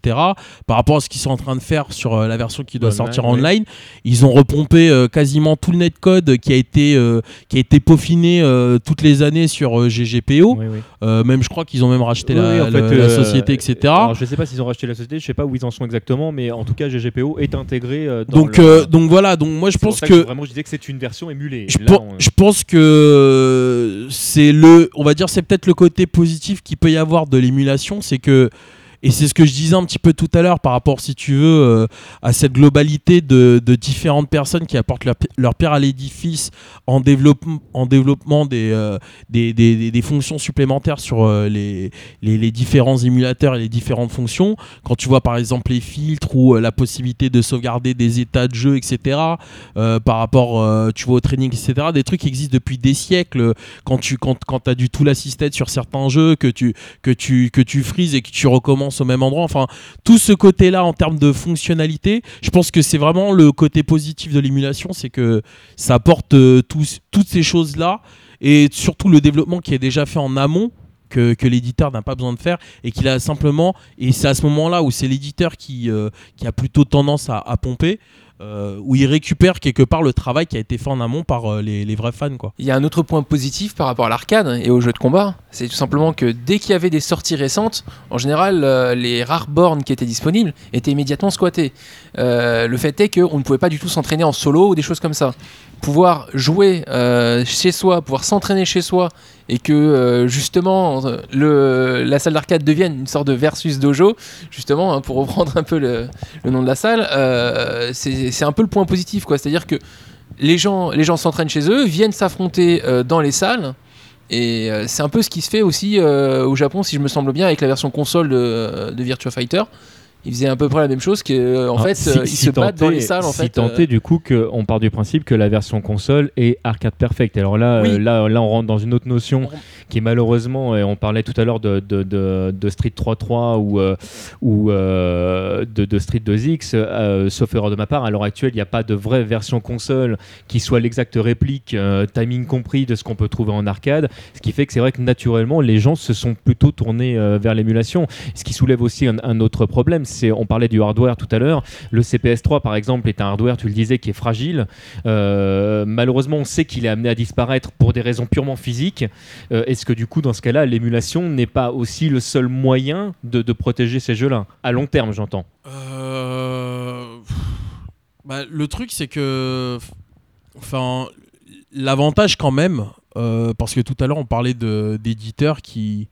par rapport à ce qu'ils sont en train de faire sur euh, la version qui doit Online, sortir oui. online, ils ont repompé euh, quasiment tout le netcode qui a été, euh, qui a été peaufiné toutes les années sur GGPO. Oui, oui. Même, je crois qu'ils ont même racheté Oui, la, oui, en le- fait, la société, etc. Alors, je sais pas s'ils ont racheté la société, je sais pas où ils en sont exactement, mais en tout cas, GGPO est intégré euh, dans donc, le- euh, donc voilà, donc moi je pense que vraiment je disais que c'est une version émulée. je, Là, pen- on- je pense que c'est le, on va dire, c'est peut-être le côté positif qu'il peut y avoir de l'émulation, c'est que, et c'est ce que je disais un petit peu tout à l'heure par rapport, si tu veux, euh, à cette globalité de, différentes personnes qui apportent leur, pi- leur pierre à l'édifice en, développement euh, des, fonctions supplémentaires sur euh, les, différents émulateurs et les différentes fonctions. Quand tu vois par exemple les filtres ou la possibilité de sauvegarder des états de jeu, etc par rapport tu vois au training etc des trucs qui existent depuis des siècles quand tu quand, quand as du tout l'assisted sur certains jeux que tu que tu que tu frises et que tu recommences au même endroit. Enfin, tout ce côté-là en termes de fonctionnalité, je pense que c'est vraiment le côté positif de l'émulation, c'est que ça apporte euh, toutes ces choses-là et surtout le développement qui est déjà fait en amont. Que, que l'éditeur n'a pas besoin de faire et qu'il a simplement et c'est à ce moment-là où c'est l'éditeur qui, euh, qui a plutôt tendance à pomper euh, où il récupère quelque part le travail qui a été fait en amont par euh, les, vrais fans. Il y a un autre point positif par rapport à l'arcade et aux jeux de combat, c'est tout simplement que dès qu'il y avait des sorties récentes, en général, euh, les rares bornes qui étaient disponibles étaient immédiatement squattées. Le fait est qu'on ne pouvait pas du tout s'entraîner en solo ou des choses comme ça. Pouvoir jouer euh, chez soi, pouvoir s'entraîner chez soi et que euh, justement la salle d'arcade devienne une sorte de versus dojo, justement, hein, pour reprendre un peu le, nom de la salle, euh, c'est un peu le point positif. C'est-à-dire que les gens, s'entraînent chez eux, viennent s'affronter dans les salles. Et c'est un peu ce qui se fait aussi au Japon, si je me semble bien, avec la version console de, de Virtua Fighter. Ils faisaient à peu près la même chose, que, en Ah, fait, si- euh, ils si se battent dans tenté- les salles. En si fait, tenté, euh, du coup, que on part du principe que la version console est arcade perfect. Alors là, Oui. euh, là, là, on rentre dans une autre notion qui est malheureusement, et on parlait tout à l'heure de, de, de- de Street 3.3 ou, euh, ou euh, de, Street 2X, euh, sauf erreur de ma part, à l'heure actuelle, il n'y a pas de vraie version console qui soit l'exacte réplique, euh, timing compris, de ce qu'on peut trouver en arcade. Ce qui fait que c'est vrai que naturellement, les gens se sont plutôt tournés euh, vers l'émulation. Ce qui soulève aussi un, un autre problème, on parlait du hardware tout à l'heure, le CPS3 par exemple est un hardware, tu le disais, qui est fragile. Euh, malheureusement, on sait qu'il est amené à disparaître pour des raisons purement physiques. Euh, Est-ce que du coup, dans ce cas-là, l'émulation n'est pas aussi le seul moyen de, protéger ces jeux-là? À long terme, j'entends. Euh, bah, le truc, c'est que. Enfin, l'avantage quand même, parce que tout à l'heure, on parlait d'éditeurs qui.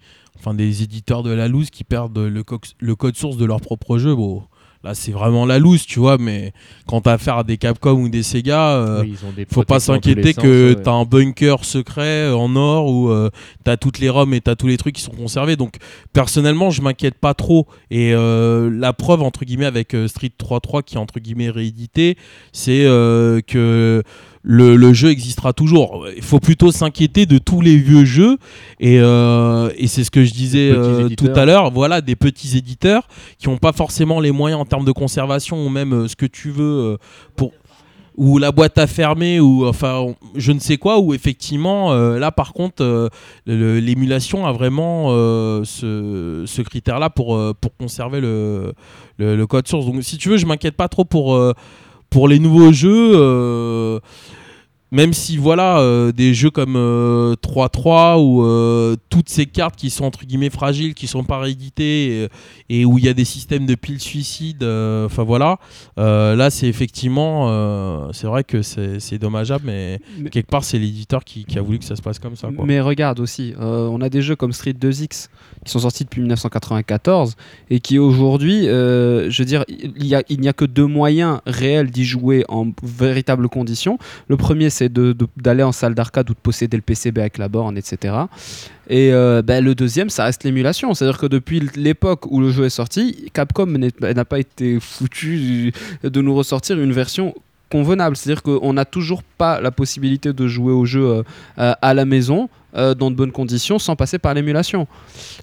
Enfin, des éditeurs de la loose qui perdent le, co- le code source de leur propre jeu. Bon, là, c'est vraiment la loose, tu vois, mais quand t'as affaire à des Capcom ou des Sega, euh, Oui, des faut pas s'inquiéter que ouais. t'as un bunker secret en or où euh, t'as toutes les ROM et t'as tous les trucs qui sont conservés. Donc personnellement, je m'inquiète pas trop. Et euh, la preuve entre guillemets avec euh, Street 3.3 qui est entre guillemets réédité, c'est euh, que le, le jeu existera toujours. Il faut plutôt s'inquiéter de tous les vieux jeux et, euh, et c'est ce que je disais euh, tout à l'heure. Voilà, des petits éditeurs qui n'ont pas forcément les moyens en termes de conservation ou même euh, ce que tu veux pour ou la boîte à fermer ou enfin je ne sais quoi où effectivement euh, là par contre euh, l'émulation a vraiment euh, ce, ce critère là pour, pour conserver le, le, le code source donc si tu veux je m'inquiète pas trop pour, pour les nouveaux jeux euh, même si voilà euh, des jeux comme euh, 3-3 ou euh, toutes ces cartes qui sont entre guillemets fragiles qui sont pas rééditées et, et où il y a des systèmes de piles suicides euh, enfin voilà euh, là c'est effectivement euh, c'est vrai que c'est dommageable mais, Mais- quelque part c'est l'éditeur qui, qui a voulu que ça se passe comme ça quoi. Mais regarde aussi, euh, on a des jeux comme Street 2X qui sont sortis depuis 1994 et qui aujourd'hui, euh, je veux dire, il y a- il n'y a, que deux moyens réels d'y jouer en véritables conditions. Le premier, c'est d'aller en salle d'arcade ou de posséder le PCB avec la borne, etc. Et euh, ben, le deuxième, ça reste l'émulation. C'est-à-dire que depuis l'époque où le jeu est sorti, Capcom n'a pas été foutu de nous ressortir une version convenable. C'est-à-dire qu'on n'a toujours pas la possibilité de jouer au jeu euh, à la maison euh, dans de bonnes conditions sans passer par l'émulation.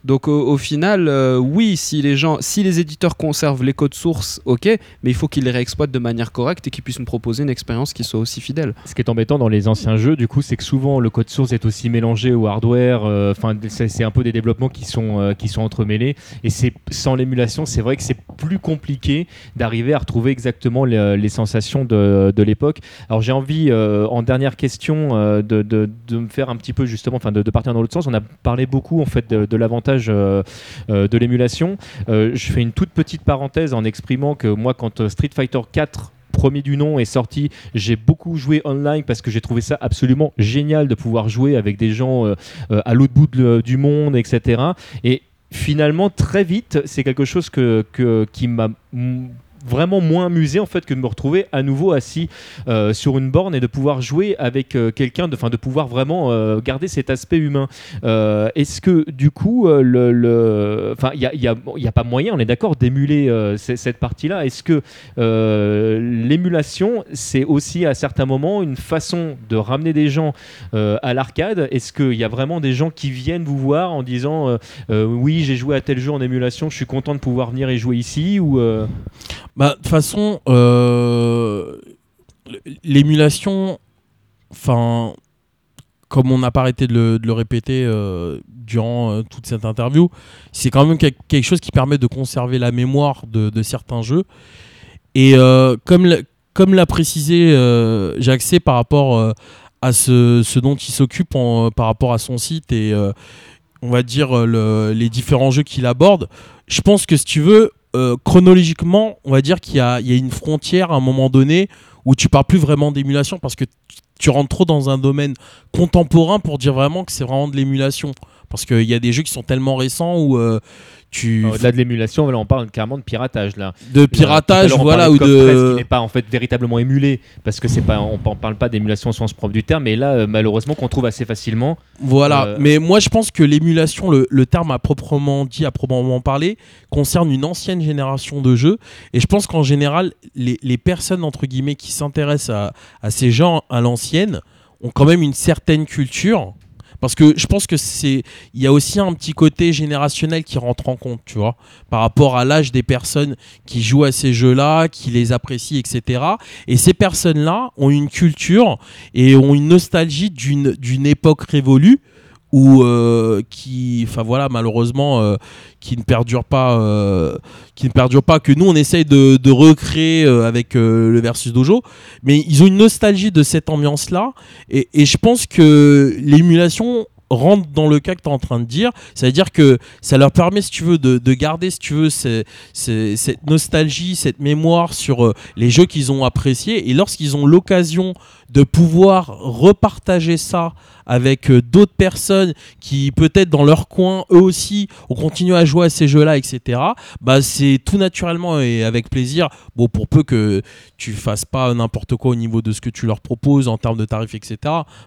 Donc au, final, euh, oui, si les gens, si les éditeurs conservent les codes sources, ok, mais il faut qu'ils les réexploitent de manière correcte et qu'ils puissent nous proposer une expérience qui soit aussi fidèle. Ce qui est embêtant dans les anciens jeux, du coup, c'est que souvent le code source est aussi mélangé au hardware. euh, Enfin, c'est un peu des développements qui sont qui sont entremêlés. Et c'est sans l'émulation, c'est vrai que c'est plus compliqué d'arriver à retrouver exactement les, les sensations de, de l'époque. Alors j'ai envie, en dernière question, de, de, de me faire un petit peu justement, enfin, de, partir dans l'autre sens. On a parlé beaucoup en fait de, l'avantage euh, euh, de l'émulation. Euh, je fais une toute petite parenthèse en exprimant que moi, quand Street Fighter 4 premier du nom est sorti, j'ai beaucoup joué online parce que j'ai trouvé ça absolument génial de pouvoir jouer avec des gens à l'autre bout du monde, etc. Et finalement, très vite, c'est quelque chose que, qui m'a vraiment moins amusé en fait que de me retrouver à nouveau assis euh, sur une borne et de pouvoir jouer avec euh, quelqu'un, de, de pouvoir vraiment euh, garder cet aspect humain. Est-ce que du coup, le, il y a, y a- pas moyen, on est d'accord, d'émuler cette partie-là. Est-ce que l'émulation, c'est aussi à certains moments une façon de ramener des gens à l'arcade? Est-ce qu'il y a vraiment des gens qui viennent vous voir en disant oui, j'ai joué à tel jeu en émulation, je suis content de pouvoir venir et jouer ici ou Bah, de toute façon, euh, l'émulation, enfin, comme on n'a pas arrêté de le, de le répéter euh, durant euh, toute cette interview, c'est quand même quel- quelque chose qui permet de conserver la mémoire de, de certains jeux. Et comme l'a- comme l'a précisé Jacques C par rapport à ce, ce dont il s'occupe en- par rapport à son site et on va dire le- les différents jeux qu'il aborde, je pense que si tu veux, euh, chronologiquement, on va dire qu'il y a, une frontière à un moment donné où tu parles plus vraiment d'émulation parce que tu- tu rentres trop dans un domaine contemporain pour dire vraiment que c'est vraiment de l'émulation. Parce qu'il y a des jeux qui sont tellement récents où euh, tu. au-delà de l'émulation, là on parle carrément de piratage là. De piratage, l'heure, on voilà, ou de- 13 qui n'est pas en fait véritablement émulé parce que c'est pas, on ne parle pas d'émulation au sens propre du terme, mais là euh, malheureusement qu'on trouve assez facilement. Voilà, Euh, mais moi je pense que l'émulation, le, le terme à proprement dit, à proprement parler, concerne une ancienne génération de jeux. Et je pense qu'en général, les, les personnes entre guillemets qui s'intéressent à, à ces gens à l'ancienne ont quand même une certaine culture. Parce que je pense que c'est, il y a aussi un petit côté générationnel qui rentre en compte, tu vois, par rapport à l'âge des personnes qui jouent à ces jeux-là, qui les apprécient, etc. Et ces personnes-là ont une culture et ont une nostalgie d'une d'une époque révolue ou euh, qui, enfin voilà, malheureusement, euh, qui ne perdure pas, euh, qui ne perdure pas, que nous on essaye de, recréer avec le versus dojo, mais ils ont une nostalgie de cette ambiance-là, et, je pense que l'émulation rentre dans le cas que tu es en train de dire, c'est-à-dire que ça leur permet, si tu veux, de, de garder, si tu veux, cette nostalgie, cette mémoire sur les jeux qu'ils ont appréciés, et lorsqu'ils ont l'occasion de pouvoir repartager ça avec euh, d'autres personnes qui peut-être dans leur coin eux aussi ont continué à jouer à ces jeux-là, etc. Bah c'est tout naturellement et avec plaisir. Bon pour peu que tu fasses pas n'importe quoi au niveau de ce que tu leur proposes en termes de tarifs, etc.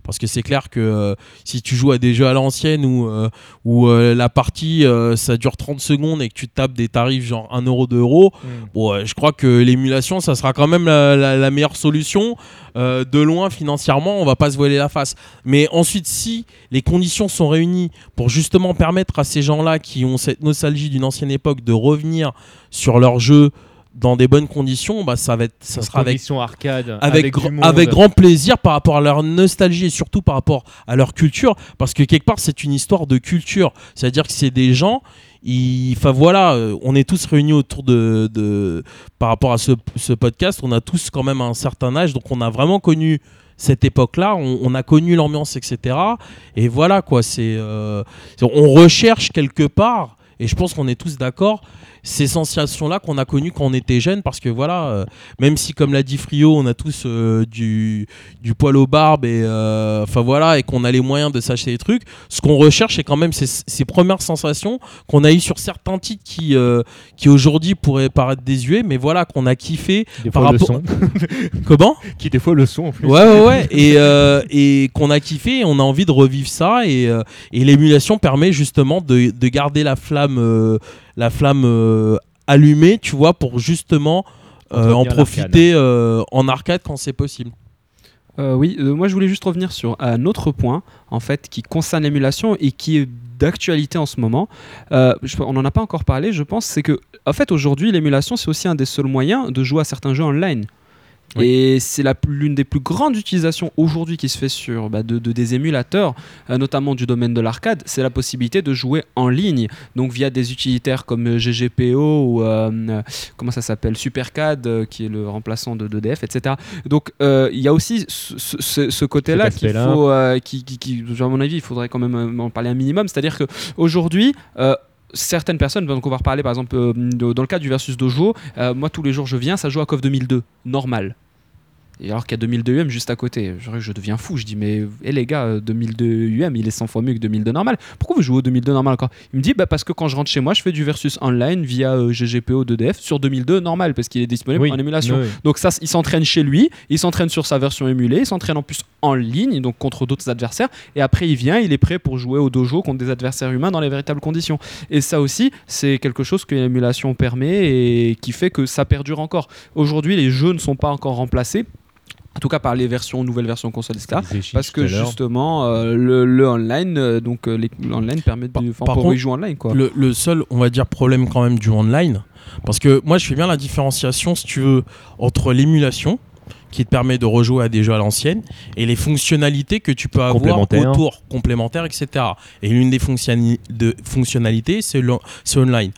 Parce que c'est clair que euh, si tu joues à des jeux à l'ancienne où, euh, où euh, la partie ça dure 30 secondes et que tu tapes des tarifs genre 1 euro, 2 euros, bon, euh, je crois que l'émulation ça sera quand même la, la- la meilleure solution. De loin financièrement, on va pas se voiler la face. Mais ensuite, si les conditions sont réunies pour justement permettre à ces gens-là qui ont cette nostalgie d'une ancienne époque de revenir sur leur jeu dans des bonnes conditions, bah ça va être, ça sera avec arcade, avec, avec gr- avec grand plaisir par rapport à leur nostalgie et surtout par rapport à leur culture, parce que quelque part c'est une histoire de culture, c'est-à-dire que c'est des gens, enfin voilà, euh, on est tous réunis autour de, de par rapport à ce, ce podcast, on a tous quand même un certain âge, donc on a vraiment connu cette époque-là, on, a connu l'ambiance, etc. Et voilà quoi, euh, c'est- on recherche quelque part, et je pense qu'on est tous d'accord, ces sensations-là qu'on a connues quand on était jeune, parce que voilà, euh, même si comme l'a dit Frio, on a tous euh, du, du poil aux barbes et euh, enfin voilà, et qu'on a les moyens de s'acheter des trucs, ce qu'on recherche c'est quand même ces, ces premières sensations qu'on a eues sur certains titres qui, qui aujourd'hui pourraient paraître désuets, mais voilà, qu'on a kiffé Des par rapport. son. Comment? Qui des fois le son en plus. Ouais, ouais, ouais. Et, et qu'on a kiffé, et on a envie de revivre ça. Et, et l'émulation permet justement de, de garder la flamme, euh, la flamme euh, allumée, tu vois, pour justement euh, en profiter euh, en arcade quand c'est possible. Euh, oui, euh, moi je voulais juste revenir sur un autre point en fait qui concerne l'émulation et qui est d'actualité en ce moment. Euh, je- on n'en a pas encore parlé, je pense, c'est que en fait aujourd'hui l'émulation c'est aussi un des seuls moyens de jouer à certains jeux online. Et c'est l'une des plus grandes utilisations aujourd'hui qui se fait sur bah, de, de- des émulateurs, euh, notamment du domaine de l'arcade, c'est la possibilité de jouer en ligne, donc via des utilitaires comme euh, GGPO ou euh, comment ça s'appelle Supercad, euh, qui est le remplaçant de d'EDF, etc. Donc il y a aussi ce, ce- ce- ce côté-là qu'il faut, qui, qui- qui, à mon avis, il faudrait quand même en parler un minimum. C'est-à-dire que aujourd'hui, euh, certaines personnes, donc on va reparler par exemple euh, dans le cas du versus dojo, euh, moi tous les jours je viens, ça joue à KOF 2002, normal. Et alors qu'il y a 2002 UM juste à côté. Je, je deviens fou. Je dis, mais eh, les gars, euh, 2002 UM, il est 100 fois mieux que 2002 normal. Pourquoi vous jouez au 2002 normal encore? Il me dit, bah, parce que quand je rentre chez moi, je fais du versus online via euh, GGPO 2DF sur 2002 normal, parce qu'il est disponible Oui. en émulation. Oui. Donc ça, il s'entraîne chez lui, il s'entraîne sur sa version émulée, il s'entraîne en plus en ligne, donc contre d'autres adversaires. Et après, il vient, il est prêt pour jouer au dojo contre des adversaires humains dans les véritables conditions. Et ça aussi, c'est quelque chose que l'émulation permet et qui fait que ça perdure encore. Aujourd'hui, les jeux ne sont pas encore remplacés. En tout cas par les versions, nouvelles versions console, etc. Parce que justement, euh, le, le online, euh, donc euh, l'online permet de, par pour contre, y jouer online quoi. Le, le seul, on va dire, problème quand même du online, parce que moi je fais bien la différenciation, si tu veux, entre l'émulation, qui te permet de rejouer à des jeux à l'ancienne, et les fonctionnalités que tu peux avoir Complémentaires. autour, complémentaires, etc. Et l'une des fonctionnali- de fonctionnalités, c'est le- c'est online.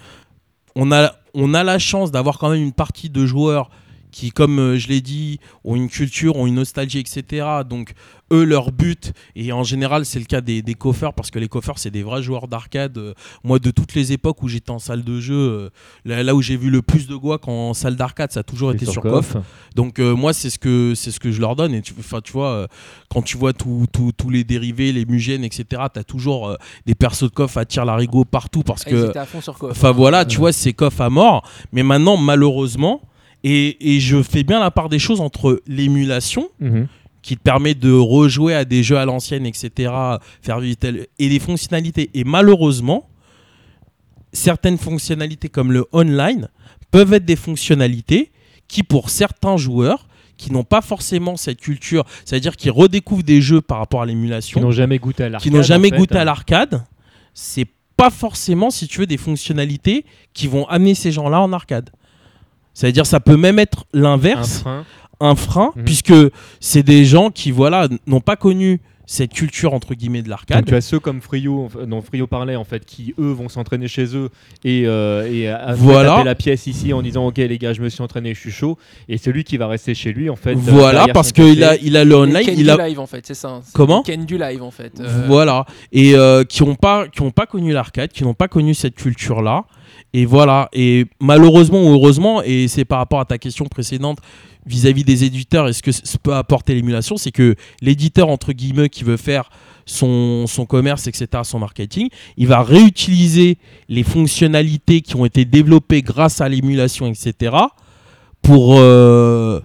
On a, on a la chance d'avoir quand même une partie de joueurs qui, comme euh, je l'ai dit, ont une culture, ont une nostalgie, etc. Donc, eux, leur but, et en général, c'est le cas des, des coffeurs, parce que les coffeurs, c'est des vrais joueurs d'arcade. Euh, moi, de toutes les époques où j'étais en salle de jeu, euh, là, là où j'ai vu le plus de goa en salle d'arcade, ça a toujours été sur Coff. coff. Donc, euh, moi, c'est ce, que, c'est ce que je leur donne. Et tu, enfin, tu vois, quand tu vois tous les dérivés, les mugènes, etc., tu as toujours euh, des persos de coff à tir larigot partout, parce Ah, que. étaient à fond sur Coff. Enfin voilà, tu vois, c'est coff à mort. Mais maintenant, malheureusement, et, et je fais bien la part des choses entre l'émulation, Mhm. qui te permet de rejouer à des jeux à l'ancienne, etc., faire vivre tel- et les fonctionnalités. Et malheureusement, certaines fonctionnalités comme le online peuvent être des fonctionnalités qui, pour certains joueurs, qui n'ont pas forcément cette culture, c'est-à-dire qui redécouvrent des jeux par rapport à l'émulation, Qui n'ont jamais goûté à l'arcade. qui n'ont jamais en fait, goûté hein. à l'arcade, c'est pas forcément, si tu veux, des fonctionnalités qui vont amener ces gens-là en arcade. C'est-à-dire, ça peut même être Un l'inverse, frein. un frein, Mhm. puisque c'est des gens qui, voilà, n'ont pas connu cette culture entre guillemets de l'arcade. tu as ceux comme Frio, dont Frio parlait en fait, qui eux vont s'entraîner chez eux et, euh, et à- à Voilà. taper la pièce ici en disant ok les gars je me suis entraîné, je suis chaud et celui qui va rester chez lui en fait. euh, Voilà, parce qu'il a, il a le online, Ken il du a live en fait, c'est ça. Comment Ken du live en fait. Euh, Voilà. Et euh, qui n'ont pas, qui ont pas connu l'arcade, qui n'ont pas connu cette culture-là. Et voilà. Et malheureusement ou heureusement, et c'est par rapport à ta question précédente vis-à-vis des éditeurs, est-ce que c- peut apporter l'émulation C'est que l'éditeur, entre guillemets, qui veut faire son, son commerce, etc., son marketing, il va réutiliser les fonctionnalités qui ont été développées grâce à l'émulation, etc., pour. euh,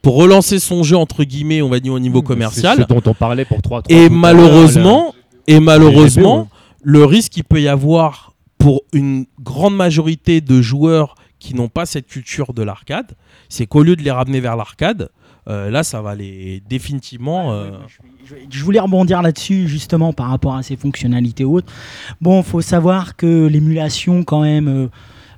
pour relancer son jeu entre guillemets, on va dire au niveau C'est commercial. ce dont on parlait pour 3 Et malheureusement, et malheureusement, le risque qu'il peut y avoir pour une grande majorité de joueurs qui n'ont pas cette culture de l'arcade, c'est qu'au lieu de les ramener vers l'arcade, euh, là, ça va les définitivement. euh, Je voulais rebondir là-dessus justement par rapport à ces fonctionnalités ou autres. Bon, faut savoir que l'émulation quand même, euh,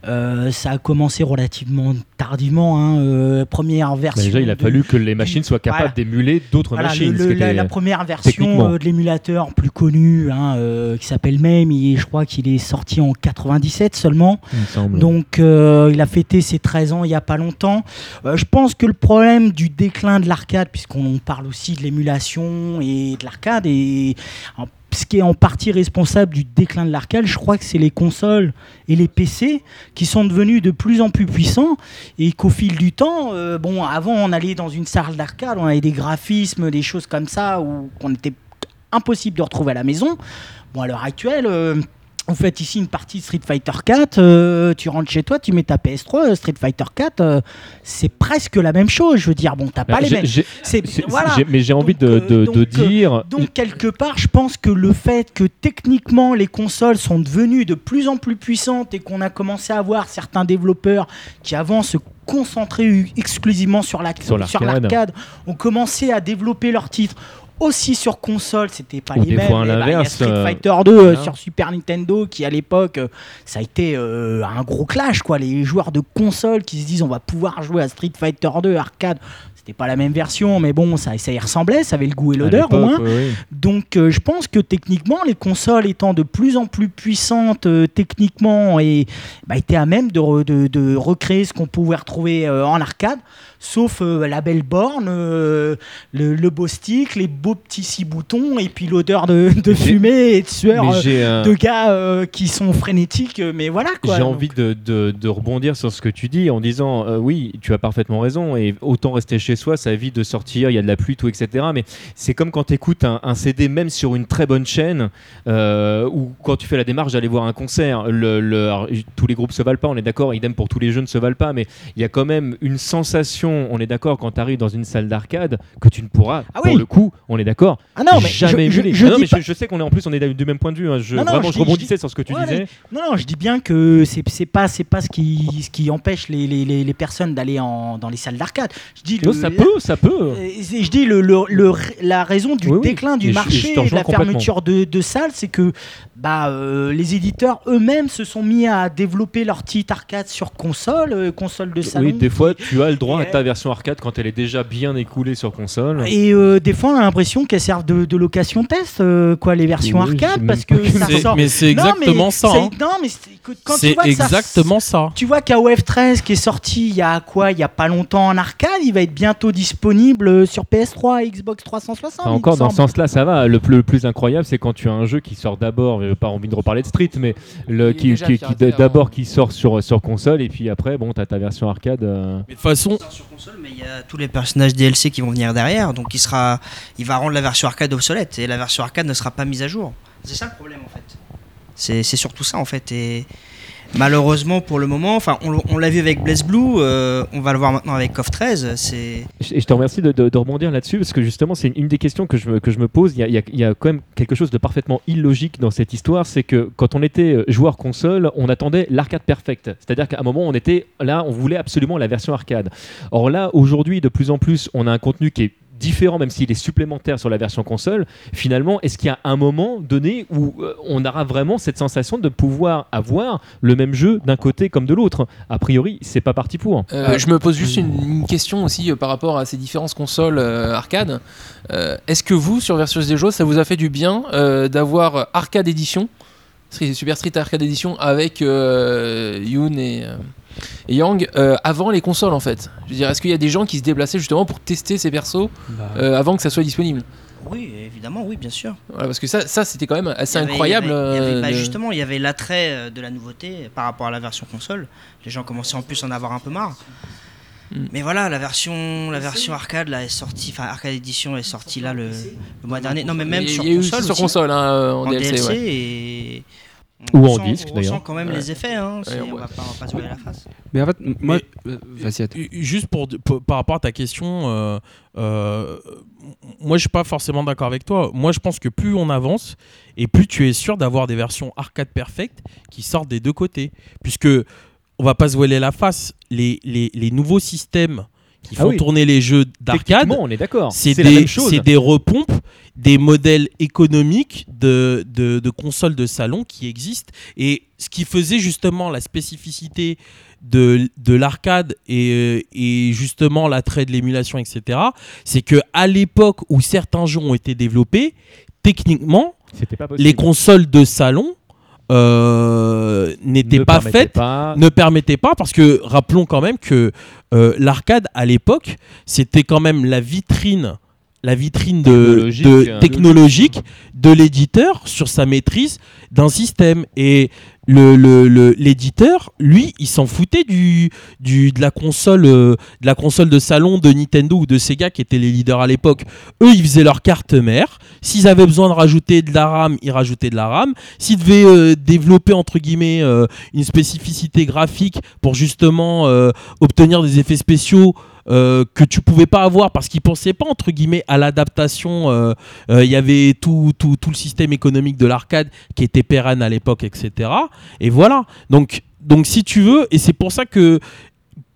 euh, ça a commencé relativement tardivement. hein, euh, première Bah, version. déjà il a de- fallu que les machines soient capables Voilà. d'émuler d'autres Voilà, machines. le- la, première version euh, de l'émulateur plus connu, hein, qui s'appelle MAME, et je crois qu'il est sorti en 97 seulement. il. Donc il a fêté ses 13 ans il n'y a pas longtemps. Je pense que le problème du déclin de l'arcade, puisqu'on parle aussi de l'émulation et de l'arcade, et en- ce qui est en partie responsable du déclin de l'arcade, je crois que c'est les consoles et les PC qui sont devenus de plus en plus puissants et qu'au fil du temps, euh, bon, avant on allait dans une salle d'arcade, on avait des graphismes, des choses comme ça, où qu'on était impossible de retrouver à la maison. Bon, à l'heure actuelle, euh, vous faites ici une partie de Street Fighter 4, euh, tu rentres chez toi, tu mets ta PS3, euh, Street Fighter 4, euh, c'est presque la même chose. Je veux dire, bon, t'as pas les mêmes. voilà. mais j'ai envie Donc, de, de- donc, de dire. Donc quelque part, je pense que le fait que techniquement les consoles sont devenues de plus en plus puissantes et qu'on a commencé à voir certains développeurs qui avant se concentraient exclusivement sur Sur l'arcade ont commencé à développer leurs titres aussi sur console, c'était pas Ou les mêmes. fois mais bah, il y a Street euh, Fighter 2 euh, voilà. sur Super Nintendo qui à l'époque euh, ça a été euh, un gros clash quoi. Les joueurs de console qui se disent on va pouvoir jouer à Street Fighter 2 arcade. C'était pas la même version, mais bon, ça, ça y ressemblait, ça avait le goût et l'odeur au moins. oui. Donc je pense que techniquement, les consoles étant de plus en plus puissantes techniquement et bah, étaient à même de, re- de- de recréer ce qu'on pouvait retrouver en arcade. Sauf euh, la belle borne, euh, le, le beau stick, les beaux petits six boutons, et puis l'odeur de, fumée et de sueur euh, un- de gars euh, qui sont frénétiques. Mais voilà quoi. J'ai envie de, de- de rebondir sur ce que tu dis en disant oui, tu as parfaitement raison et autant rester chez soi, ça évite de sortir, il y a de la pluie, tout, etc. Mais c'est comme quand tu écoutes un, un CD, même sur une très bonne chaîne, ou quand tu fais la démarche d'aller voir un concert. Le, le- alors, tous les groupes se valent pas, on est d'accord, idem pour tous les jeux ne se valent pas, mais il y a quand même une sensation, on est d'accord, quand tu arrives dans une salle d'arcade, que tu ne pourras, Ah pour le coup, on est d'accord, Ah non, mais jamais je- je- émuler. je Ah non, dis mais pas- je, je sais qu'on est en plus, on est du même point de vue. hein. Je, Non, non, vraiment, je je, dis- je rebondissais dis- sur ce que tu Ouais, disais. Non, non, je dis bien que c'est c'est pas c'est pas ce qui ce qui empêche les, les, les, les personnes d'aller en dans les salles d'arcade. Je dis le- ça peut, ça peut. Euh, je dis le, le- le- la raison du Oui, déclin du marché et de la fermeture de, de salles, c'est que bah, euh, les éditeurs eux-mêmes se sont mis à développer leur petite arcade sur console, euh, console de salon. Oui, des fois, tu as le droit à Et, ta version arcade quand elle est déjà bien écoulée sur console. Et euh, des fois, on a l'impression qu'elles servent de, de location test, euh, quoi, les versions Oui, arcade, parce que ça C'est- sort. mais c'est Non, mais exactement ça, c'est- hein. Non, mais quand tu vois ça- exactement ça. Tu vois qu'AOF 13 qui est sorti il y a quoi Il y a pas longtemps en arcade, il va être bientôt disponible sur PS3 et Xbox 360. Enfin, il encore dans ce sens-là, ça va. Le, plus- le plus incroyable, c'est quand tu as un jeu qui sort d'abord, pas envie de reparler de Street, mais le, est qui, qui- qui- piraté d'abord qui sort sur, sur console, et puis après, bon, tu as ta version arcade. euh, Mais de toute façon, sur mais il y a tous les personnages DLC qui vont venir derrière, donc il sera, il va rendre la version arcade obsolète et la version arcade ne sera pas mise à jour. C'est ça le problème en fait. C'est surtout ça en fait malheureusement pour le moment, enfin on, l'a vu avec Blaze Blue, euh, on va le voir maintenant avec KOF 13. C'est Et je te remercie de, rebondir là-dessus parce que justement, c'est une, des questions que je me, que je me pose. Il y, a, il y a- il y a quand même quelque chose de parfaitement illogique dans cette histoire c'est que quand on était euh, joueur console, on attendait l'arcade perfect. C'est-à-dire qu'à un moment, on était là, on voulait absolument la version arcade. Or là, aujourd'hui, de plus en plus, on a un contenu qui est différent, même s'il est supplémentaire sur la version console, finalement, est-ce qu'il y a un moment donné où euh, on aura vraiment cette sensation de pouvoir avoir le même jeu d'un côté comme de l'autre? A priori, c'est pas parti pour. Euh, je me pose juste une, question aussi euh, par rapport à ces différentes consoles arcade. Est-ce que vous, sur Versus des jeux, ça vous a fait du bien d'avoir Arcade Street- Super Street Arcade Edition avec euh, Yoon et, euh, et Yang euh, avant les consoles en fait Je veux dire, est-ce qu'il y a des gens qui se déplaçaient justement pour tester ces persos euh, avant que ça soit disponible? Oui, évidemment, oui, bien sûr. Voilà, Parce que ça, ça c'était quand même assez Il y avait- incroyable. il y avait- il y avait- bah, de- Justement, il y avait l'attrait de la nouveauté par rapport à la version console. Les gens commençaient en plus à en avoir un peu marre. Mm. Mais voilà, la version, la version arcade là est sortie, enfin arcade edition est sortie là le, le mois dernier. Non mais même sur console, aussi sur aussi, console, hein, euh, en, en DLC. DLC, ouais. et Ou on en sent- disque, On d'ailleurs. ressent quand même Ouais. les effets. Hein, Ouais, on ouais. va pas, on va pas se la face. Mais en fait, moi, Mais- euh, vas-y, attends. Euh, Juste pour, pour- par rapport à ta question, euh, euh, moi je suis pas forcément d'accord avec toi. Moi je pense que plus on avance et plus tu es sûr d'avoir des versions arcade perfectes qui sortent des deux côtés. Puisque on va pas se voiler la face, les, les, les nouveaux systèmes qui Ah font oui. tourner les jeux d'arcade, on est d'accord. c'est des, des repompes des modèles économiques de, de, de consoles de salon qui existent. Et ce qui faisait justement la spécificité de, de l'arcade et, euh, et justement l'attrait de l'émulation, etc., c'est que à l'époque où certains jeux ont été développés, techniquement, pas les consoles de salon euh, n'étaient Ne pas pas- ne permettait pas parce que rappelons quand même que euh, l'arcade à l'époque c'était quand même la vitrine la vitrine de, Technologique, de- hein. technologique de l'éditeur sur sa maîtrise d'un système. Et le l'éditeur lui il s'en foutait du, du de la console euh, de la console de salon de Nintendo ou de Sega qui étaient les leaders à l'époque. Eux ils faisaient leur carte mère. S'ils avaient besoin de rajouter de la RAM ils rajoutaient de la RAM. S'ils devaient euh, développer entre guillemets euh, une spécificité graphique pour justement obtenir des effets spéciaux euh, que tu pouvais pas avoir parce qu'ils pensaient pas entre guillemets à l'adaptation. euh, euh, Il y avait tout, tout, tout le système économique de l'arcade qui était pérenne à l'époque, etc. Et voilà. Donc, donc si tu veux, et c'est pour ça que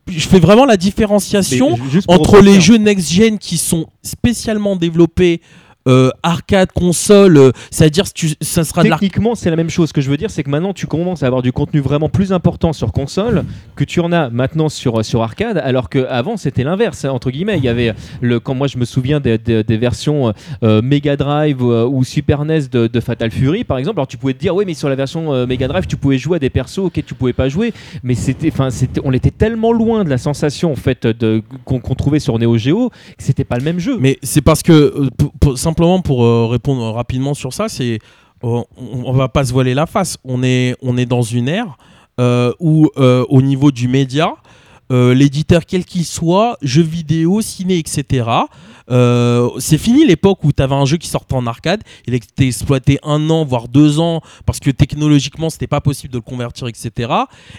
je fais vraiment la différenciation entre les jeux next-gen qui sont spécialement développés euh, arcade, console, euh, c'est-à-dire tu- ça sera de l'arcade. Techniquement, c'est la même chose. Ce que je veux dire, c'est que maintenant, tu commences à avoir du contenu vraiment plus important sur console que tu en as maintenant sur, sur arcade, alors qu'avant, c'était l'inverse, hein, entre guillemets. Il y avait, le, quand moi je me souviens des, des- des versions euh, Mega Drive euh, ou Super NES de, de Fatal Fury, par exemple, alors tu pouvais te dire, oui, mais sur la version euh, Mega Drive, tu pouvais jouer à des persos auxquels tu pouvais pas jouer, mais c'était, enfin, c'était, on était tellement loin de la sensation en fait de, qu'on, qu'on trouvait sur Neo Geo que c'était pas le même jeu. Mais c'est parce que, euh, pour- pour- simplement pour euh, répondre rapidement sur ça, c'est euh, on, on va pas se voiler la face. On est, on est dans une ère euh, où, au niveau du média, l'éditeur, quel qu'il soit, jeux vidéo, ciné, etc., c'est fini l'époque où tu avais un jeu qui sortait en arcade, il était exploité un an, voire deux ans, parce que technologiquement, c'était pas possible de le convertir, etc.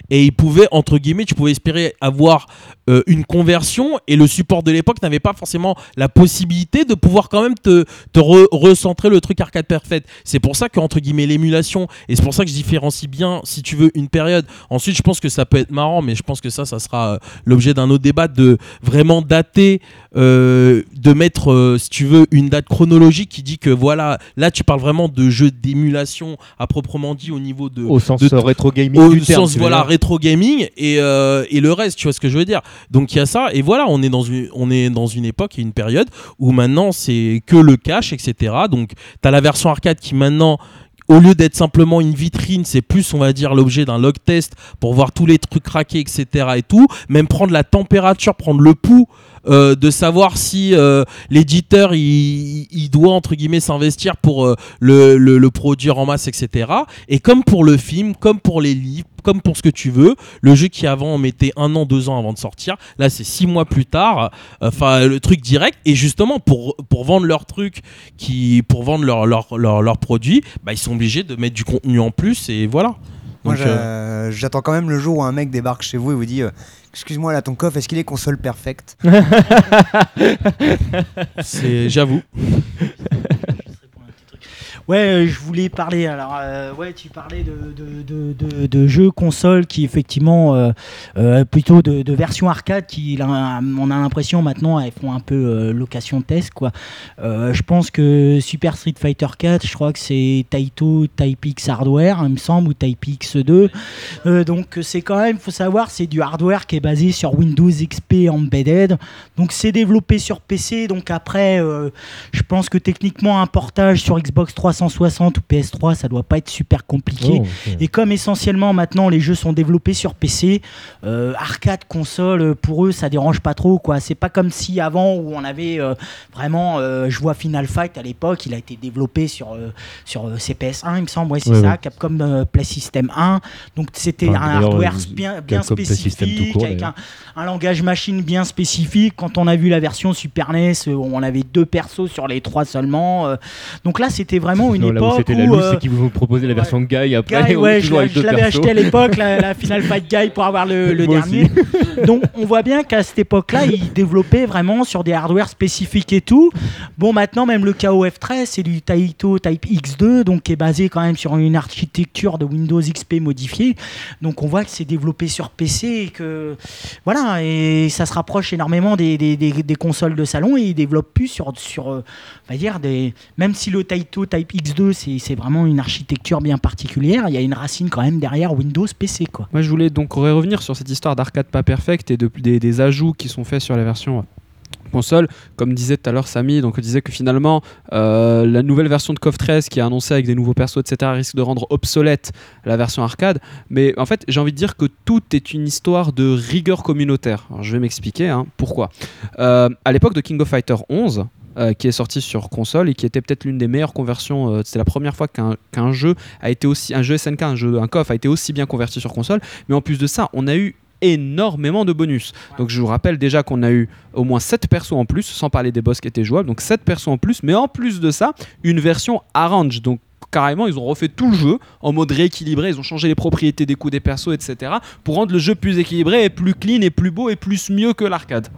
Et il pouvait, entre guillemets, tu pouvais espérer avoir euh, une conversion, et le support de l'époque n'avait pas forcément la possibilité de pouvoir quand même te, te re- recentrer le truc arcade perfect. C'est pour ça que, entre guillemets, l'émulation, et c'est pour ça que je différencie bien, si tu veux, une période. Ensuite, je pense que ça peut être marrant, mais je pense que ça, ça sera euh, l'objet d'un autre débat de vraiment dater, euh, de mettre, euh, si tu veux, une date chronologique qui dit que voilà, là, tu parles vraiment de jeux d'émulation à proprement dit au niveau de. Au sens de- euh, rétro gaming au du sens voilà rétro gaming et, euh, et le reste tu vois ce que je veux dire donc il y a ça et voilà on est dans une on est dans une époque et une période où maintenant c'est que le cash etc donc tu as la version arcade qui maintenant au lieu d'être simplement une vitrine, c'est plus, on va dire, l'objet d'un log test pour voir tous les trucs craqués, etc. et tout. Même prendre la température, prendre le pouls, euh, de savoir si euh, l'éditeur il, doit entre guillemets s'investir pour euh, le, produire en masse, etc. Et comme pour le film, comme pour les livres, comme pour ce que tu veux, le jeu qui avant mettait un an, deux ans avant de sortir, là c'est six mois plus tard. Enfin, le truc direct. Et justement pour vendre leur truc, qui pour vendre leur leur, leur produit, bah, ils sont obligés de mettre du contenu en plus et voilà. Moi, euh, j'attends quand même le jour où un mec débarque chez vous et vous dit euh, Excuse-moi, là, ton coffre, est-ce qu'il est console perfect? C'est j'avoue. Ouais, euh, je voulais parler. Alors, euh, ouais, tu parlais de, de, de, jeux consoles qui, effectivement, euh, plutôt de, versions arcade qui, on a l'impression maintenant, elles font un peu location test, quoi. Je pense que Super Street Fighter 4, je crois que c'est Taito Type X Hardware, il me semble, ou Type X2. Euh, donc, c'est quand même, faut savoir, c'est du hardware qui est basé sur Windows XP Embedded. Donc, c'est développé sur PC. Donc, après, je pense que techniquement, un portage sur Xbox 360 ou PS3, ça doit pas être super compliqué. Oh. Et comme essentiellement maintenant les jeux sont développés sur PC, euh, arcade, console, euh, pour eux ça dérange pas trop quoi. C'est pas comme si avant où on avait euh, vraiment, euh, je vois Final Fight à l'époque, il a été développé sur sur euh, CPS1 il me semble, ouais c'est Ouais, ça, ouais. Capcom Play System 1. Donc c'était Enfin, un hardware bien spécifique court, avec un, un langage machine bien spécifique. Quand on a vu la version Super NES, on avait deux persos sur les trois seulement. donc là c'était vraiment une Non, là époque c'était la loose, euh, c'est qu'ils vous proposé la version Guy après, Guy, ou ouais, je l'avais acheté à l'époque, la, la Final Fight Guy, pour avoir le, dernier. Donc on voit bien qu'à cette époque-là, ils développaient vraiment sur des hardware spécifiques et tout. Bon, maintenant, même le KOF 13, c'est du Taito Type X2, donc qui est basé quand même sur une architecture de Windows XP modifiée. Donc on voit que c'est développé sur PC et que voilà, et ça se rapproche énormément des, des, des- des consoles de salon et ils développent plus sur, sur euh, on va dire, des, même si le Taito Type X2, c'est vraiment une architecture bien particulière, il y a une racine quand même derrière Windows PC. Quoi. Moi, je voulais donc revenir sur cette histoire d'arcade pas perfect et de, des, des ajouts qui sont faits sur la version euh, console. Comme disait tout à l'heure Samy, donc on disait que finalement, euh, la nouvelle version de KOF 13 qui est annoncée avec des nouveaux persos, etc., risque de rendre obsolète la version arcade. Mais en fait, j'ai envie de dire que tout est une histoire de rigueur communautaire. Je vais m'expliquer hein, pourquoi. Euh, à l'époque de King of Fighter 11, euh, qui est sorti sur console et qui était peut-être l'une des meilleures conversions. euh, c'est la première fois qu'un qu'un jeu a été aussi un jeu SNK, un jeu un KOF a été aussi bien converti sur console. Mais en plus de ça, on a eu énormément de bonus. Donc je vous rappelle déjà qu'on a eu au moins 7 persos en plus, sans parler des boss qui étaient jouables. Donc 7 persos en plus, mais en plus de ça, une version arrange. Donc carrément, ils ont refait tout le jeu en mode rééquilibré. Ils ont changé les propriétés des coups des persos, etc. pour rendre le jeu plus équilibré et plus clean et plus beau et plus mieux que l'arcade.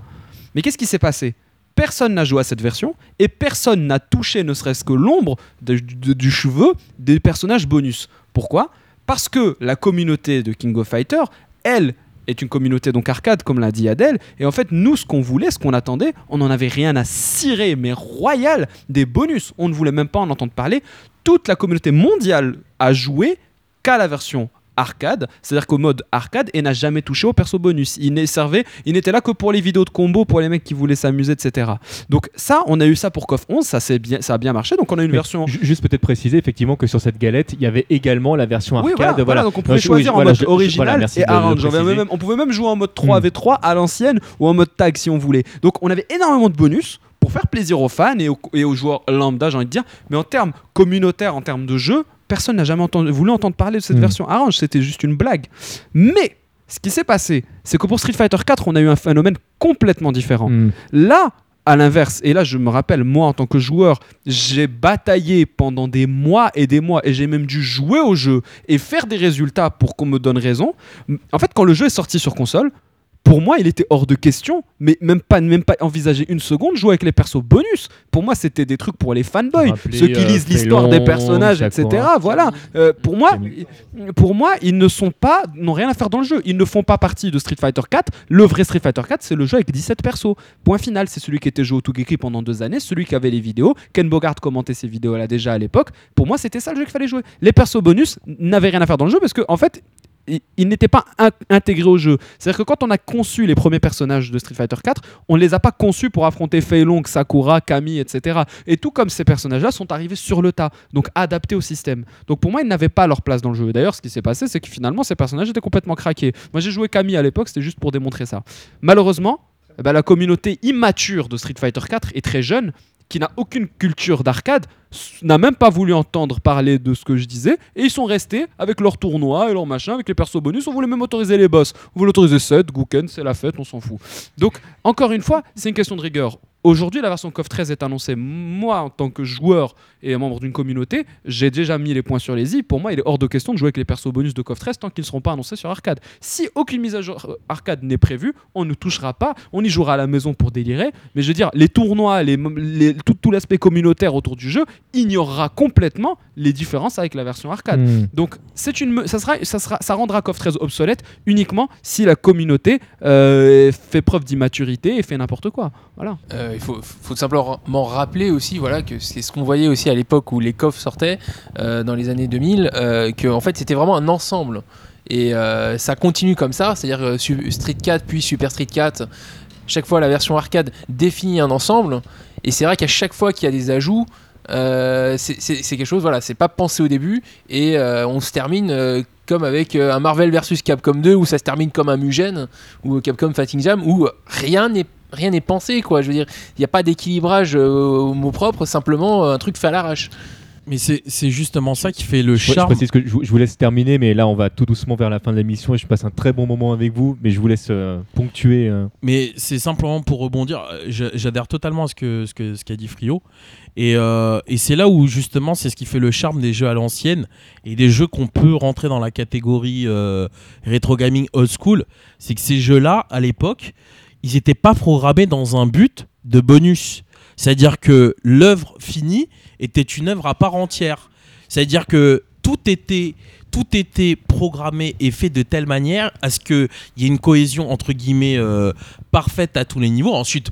Mais qu'est-ce qui s'est passé? Personne n'a joué à cette version et personne n'a touché ne serait-ce que l'ombre du cheveu des personnages bonus. Pourquoi? Parce que la communauté de King of Fighter, elle, est une communauté donc arcade, comme l'a dit Adèle. Et en fait, nous, ce qu'on voulait, ce qu'on attendait, on n'en avait rien à cirer, mais royal, des bonus. On ne voulait même pas en entendre parler. Toute la communauté mondiale a joué qu'à la version arcade, c'est-à-dire qu'au mode arcade et n'a jamais touché au perso bonus. Il n'est servait, il n'était là que pour les vidéos de combo, pour les mecs qui voulaient s'amuser, etc. Donc ça, on a eu ça pour KOF 11, ça, bien, ça a bien marché, donc on a une Mais version... ju- Juste peut-être préciser effectivement que sur cette galette, il y avait également la version Oui, arcade. voilà, voilà, donc on pouvait Euh, je- choisir oui, en voilà, mode je- original et arrange. On, pouvait même jouer en mode 3v3 à l'ancienne ou en mode tag si on voulait. Donc on avait énormément de bonus pour faire plaisir aux fans et aux, et aux joueurs lambda, j'ai envie de dire. Mais en termes communautaires, en termes de jeu, personne n'a jamais entendu, voulu entendre parler de cette Mm. version arrange. C'était juste une blague. Mais ce qui s'est passé, c'est que pour Street Fighter 4, on a eu un phénomène complètement différent. Hmm. Là, à l'inverse, et là je me rappelle, moi en tant que joueur, j'ai bataillé pendant des mois et des mois, et j'ai même dû jouer au jeu et faire des résultats pour qu'on me donne raison. En fait, quand le jeu est sorti sur console, pour moi, il était hors de question, mais même pas, même pas envisager une seconde jouer avec les persos bonus. Pour moi, c'était des trucs pour les fanboys, ceux qui euh, lisent l'histoire des personnages, etc. Voilà. Euh, pour moi, pour moi, ils ne sont pas, n'ont rien à faire dans le jeu. Ils ne font pas partie de Street Fighter 4. Le vrai Street Fighter 4, c'est le jeu avec 17 persos. Point final, c'est celui qui était joué au Togeki pendant deux années, celui qui avait les vidéos. Ken Bogart commentait ces vidéos-là déjà à l'époque. Pour moi, c'était ça le jeu qu'il fallait jouer. Les persos bonus n'avaient rien à faire dans le jeu parce que, en fait, ils- ils n'étaient pas in- intégrés au jeu. C'est-à-dire que quand on a conçu les premiers personnages de Street Fighter 4, on ne les a pas conçus pour affronter Fei Long, Sakura, Kami, etc. Et tout comme ces personnages-là sont arrivés sur le tas, donc adaptés au système. Donc pour moi, ils n'avaient pas leur place dans le jeu. D'ailleurs, ce qui s'est passé, c'est que finalement, ces personnages étaient complètement craqués. Moi, j'ai joué Kami à l'époque, c'était juste pour démontrer ça. Malheureusement, eh ben, la communauté immature de Street Fighter 4 est très jeune, qui n'a aucune culture d'arcade, n'a même pas voulu entendre parler de ce que je disais, et ils sont restés avec leur tournoi et leur machin, avec les persos bonus. On voulait même autoriser les boss. On voulait autoriser 7, Gouken, c'est la fête, on s'en fout. Donc, encore une fois, c'est une question de rigueur. Aujourd'hui, la version KOF 13 est annoncée. Moi, en tant que joueur et membre d'une communauté, j'ai déjà mis les points sur les i. Pour moi, il est hors de question de jouer avec les persos bonus de KOF 13 tant qu'ils ne seront pas annoncés sur arcade. Si aucune mise à jour euh, arcade n'est prévue, on ne touchera pas. On y jouera à la maison pour délirer. Mais je veux dire, les tournois, les, tout l'aspect communautaire autour du jeu ignorera complètement les différences avec la version arcade. Hmm. Donc, c'est une, ça, sera, ça, sera, ça rendra KOF 13 obsolète uniquement si la communauté euh, fait preuve d'immaturité et fait n'importe quoi. Voilà. Euh, il faut, faut simplement rappeler aussi voilà, que c'est ce qu'on voyait aussi à l'époque où les coffres sortaient euh, dans les années 2000, euh, que en fait c'était vraiment un ensemble. Et euh, ça continue comme ça, c'est-à-dire euh, Street 4 puis Super Street 4, chaque fois la version arcade définit un ensemble. Et c'est vrai qu'à chaque fois qu'il y a des ajouts, euh, c'est quelque chose, voilà, c'est pas pensé au début et euh, on se termine euh, comme avec un Marvel versus Capcom 2 où ça se termine comme un Mugen ou Capcom Fighting Jam où rien n'est rien n'est pensé quoi. Je veux dire, il n'y a pas d'équilibrage au mot propre, simplement un truc fait à l'arrache. Mais c'est justement ça qui fait le je charme. que je, vous- je vous laisse terminer, mais là on va tout doucement vers la fin de l'émission et je passe un très bon moment avec vous, mais je vous laisse euh, ponctuer. euh. Mais c'est simplement pour rebondir, euh, j'a- j'adhère totalement à ce que ce que- ce qu'a dit Frio. Et, euh, et c'est là où justement c'est ce qui fait le charme des jeux à l'ancienne et des jeux qu'on peut rentrer dans la catégorie rétro gaming old school. C'est que ces jeux-là, à l'époque, ils n'étaient pas programmés dans un but de bonus. C'est-à-dire que l'œuvre finie était une œuvre à part entière. C'est-à-dire que tout était, tout était programmé et fait de telle manière à ce qu'il y ait une cohésion entre guillemets euh, parfaite à tous les niveaux. Ensuite,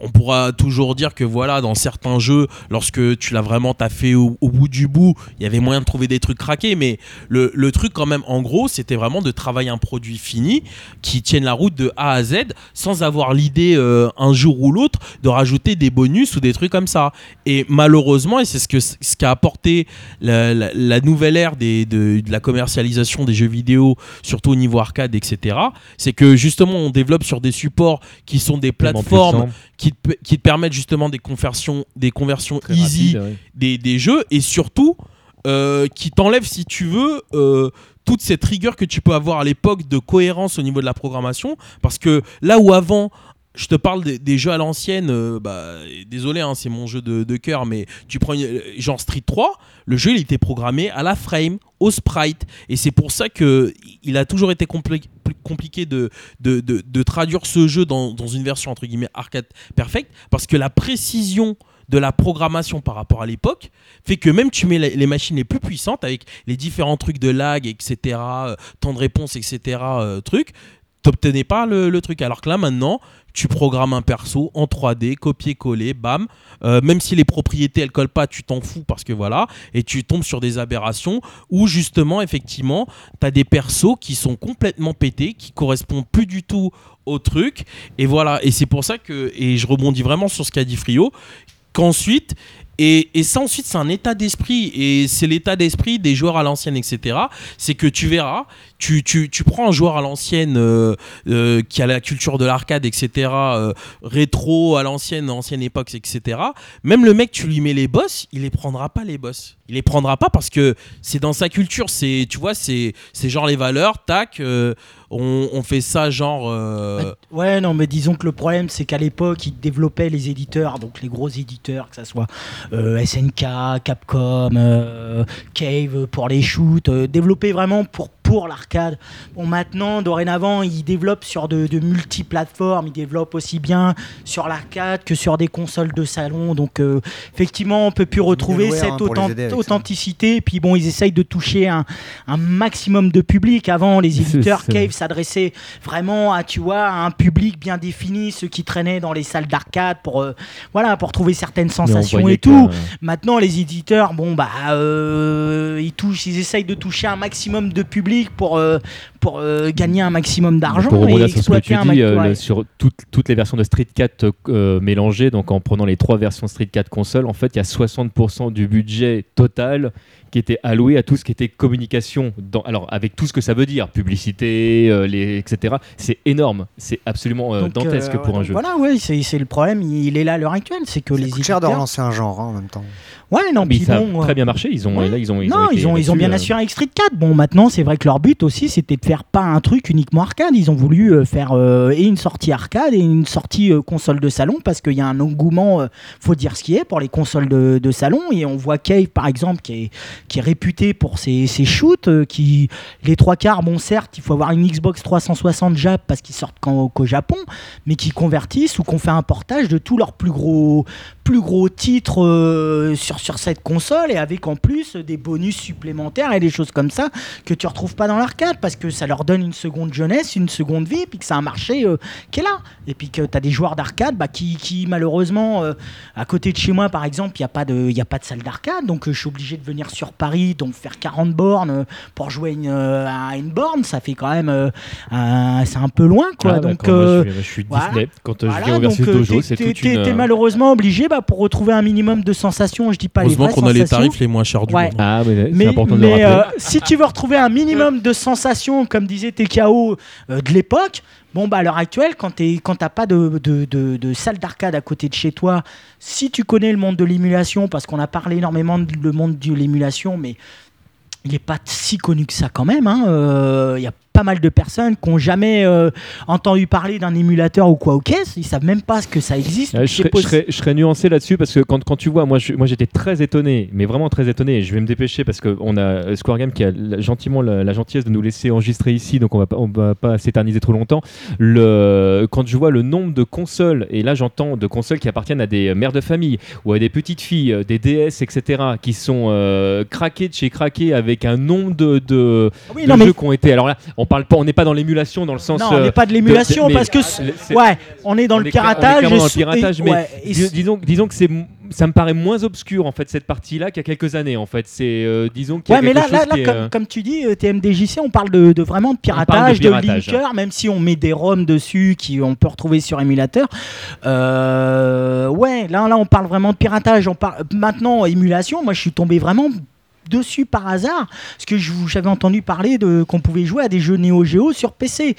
on pourra toujours dire que voilà, dans certains jeux, lorsque tu l'as vraiment taffé au, au bout du bout, il y avait moyen de trouver des trucs craqués, mais le, le truc quand même, en gros, c'était vraiment de travailler un produit fini qui tienne la route de A à Z sans avoir l'idée euh, un jour ou l'autre de rajouter des bonus ou des trucs comme ça. Et malheureusement, et c'est ce que ce qu'a apporté la, la- la nouvelle ère des, de, de la commercialisation des jeux vidéo, surtout au niveau arcade, etc., c'est que justement on développe sur des supports qui sont des plateformes qui te, qui te permettent justement des conversions, des conversions très easy rapide, ouais. des, des jeux et surtout euh, qui t'enlève, si tu veux, euh, toute cette rigueur que tu peux avoir à l'époque de cohérence au niveau de la programmation. Parce que là où avant. Je te parle des, jeux à l'ancienne, euh, bah, désolé, hein, c'est mon jeu de, cœur, mais tu prends euh, genre Street 3, le jeu il était programmé à la frame, au sprite, et c'est pour ça que il a toujours été compliqué de, traduire ce jeu dans, une version entre guillemets arcade perfect, parce que la précision de la programmation par rapport à l'époque fait que même tu mets les, machines les plus puissantes avec les différents trucs de lag, etc., euh, temps de réponse, etc., trucs, t'obtenais pas le, truc. Alors que là, maintenant, tu programmes un perso en 3D, copier-coller, bam. Euh, même si les propriétés elles collent pas, tu t'en fous parce que voilà. Et tu tombes sur des aberrations où justement, effectivement, tu as des persos qui sont complètement pétés, qui correspondent plus du tout au truc. Et voilà. Et c'est pour ça que, et je rebondis vraiment sur ce qu'a dit Frio, qu'ensuite, et, ça ensuite c'est un état d'esprit. Et c'est l'état d'esprit des joueurs à l'ancienne etc c'est que tu verras tu, prends un joueur à l'ancienne euh, euh, qui a la culture de l'arcade etc euh, rétro à l'ancienne ancienne époque etc même le mec tu lui mets les boss il les prendra pas les boss. Il les prendra pas parce que c'est dans sa culture. C'est tu vois c'est genre les valeurs tac on, fait ça genre. Euh... Ouais, non, mais disons que le problème, c'est qu'à l'époque, ils développaient les éditeurs, donc les gros éditeurs, que ce soit SNK, Capcom, euh, Cave pour les shoots, euh, développaient vraiment pour pour l'arcade. Bon, maintenant, dorénavant, ils développent sur de, de multiplateformes, ils développent aussi bien sur l'arcade que sur des consoles de salon. Donc, euh, effectivement, on peut plus retrouver cette hein, ça. authenticité. Puis bon, ils essayent de toucher un, un maximum de public. Avant, les éditeurs Cave s'adressaient vraiment à, tu vois, à un public bien défini, ceux qui traînaient dans les salles d'arcade pour, euh, voilà, pour trouver certaines sensations et que, tout. Maintenant, les éditeurs, bon, bah, euh, ils, touchent, ils essayent de toucher un maximum de public pour, euh, pour euh, gagner un maximum d'argent Pour et rebondir sur ce que exploiter tu un dis, max- euh, ouais. le- sur toutes, toutes les versions de Street 4 euh, mélangées, donc en prenant les trois versions Street 4 console, en fait, il y a 60% du budget total qui était alloué à tout ce qui était communication. Dans, alors, avec tout ce que ça veut dire, publicité, euh, les, etc. C'est énorme. C'est absolument euh, Donc, dantesque euh, pour un jeu. Voilà, ouais, c'est c'est le problème. Il est là à l'heure actuelle, c'est que Ça les coûte cher de relancer un genre hein, en même temps. Ouais, non, Mais puis ça bon, a très bien marché. Ils ont, ouais. là, ils ont, ils non, ont, été ils ont, ils ont là-dessus, bien assuré avec Street 4. Bon, maintenant, c'est vrai que leur but aussi, c'était de faire pas un truc uniquement arcade. Ils ont voulu euh, faire euh, et une sortie arcade et une sortie euh, console de salon parce qu'il y a un engouement, faut dire ce qui est, pour les consoles de, de salon. Et on voit Cave, par exemple, qui est, qui est réputé pour ses, ses shoots, qui les trois quarts, bon, certes, il faut avoir une Xbox 360 Jap parce qu'ils sortent qu'au Japon, mais qui convertissent ou qu'on fait un portage de tous leurs plus gros plus gros titres sur, sur cette console et avec en plus des bonus supplémentaires et des choses comme ça que tu retrouves pas dans l'arcade parce que ça leur donne une seconde jeunesse, une seconde vie, puis que c'est un marché euh, qui est là. Et puis que tu as des joueurs d'arcade bah, qui, qui, malheureusement, euh, à côté de chez moi par exemple, il n'y a, pas de- y a pas de salle d'arcade, donc euh, je suis obligé de venir sur Paris, donc faire 40 bornes euh, pour jouer une, euh, à une borne, ça fait quand même, euh, un- c'est un peu loin quoi. Ah, donc. Moi, euh, je suis, je suis voilà. Disney. Quand euh, je voilà, viens au euh, Dojo, c'est toute une. t'es- euh, malheureusement obligé bah, pour retrouver un minimum de sensations, je dis pas les Heureusement qu'on a les tarifs les moins chers du Ouais. monde. Ah, mais c'est Mais, important de le rappeler. euh, si tu veux retrouver un minimum de sensations, comme disait TKO euh, de l'époque, bon bah à l'heure actuelle, quand tu t'as pas de, salle d'arcade à côté de chez toi, si tu connais le monde de l'émulation, parce qu'on a parlé énormément le monde de l'émulation, mais il n'est pas si connu que ça quand même. hein. Euh, pas mal de personnes qui n'ont jamais euh, entendu parler d'un émulateur ou quoi au caisse. Ils savent même pas ce que ça existe. Ouais, je, serais, je, possi- serais- je serais nuancé là-dessus parce que quand, quand tu vois, moi, j'étais très étonné, mais vraiment très étonné. et Je vais me dépêcher parce qu'on a Square Game qui a gentiment la, la gentillesse de nous laisser enregistrer ici, donc on va pas, on va pas s'éterniser trop longtemps. Le, quand je vois le nombre de consoles, et là j'entends de consoles qui appartiennent à des mères de famille ou à des petites filles, euh, des DS, etc., qui sont euh, craquées de chez craquées avec un nombre de, de, Oui, de non, mais- jeux qui ont été. Alors là, on parle pas, on n'est pas dans l'émulation dans le sens. Non, on euh, n'est pas de l'émulation parce que ouais, on est dans on le est cla- on est piratage. dans le piratage, et- mais ouais, et dis- sou- disons, disons que c'est, ça me paraît moins obscur en fait cette partie-là qu'il y a quelques années en fait. C'est euh, disons qu'il y a Ouais, mais là, là, là est, comme, euh, comme tu dis, euh, TMDJC, on parle de, de vraiment de piratage, de, piratage. linker, même si on met des ROM dessus qui on peut retrouver sur émulateur. Euh, ouais, là, là, on parle vraiment de piratage. On parle maintenant émulation. Moi, je suis tombé vraiment dessus par hasard parce que j'avais entendu parler de qu'on pouvait jouer à des jeux Neo Geo sur PC.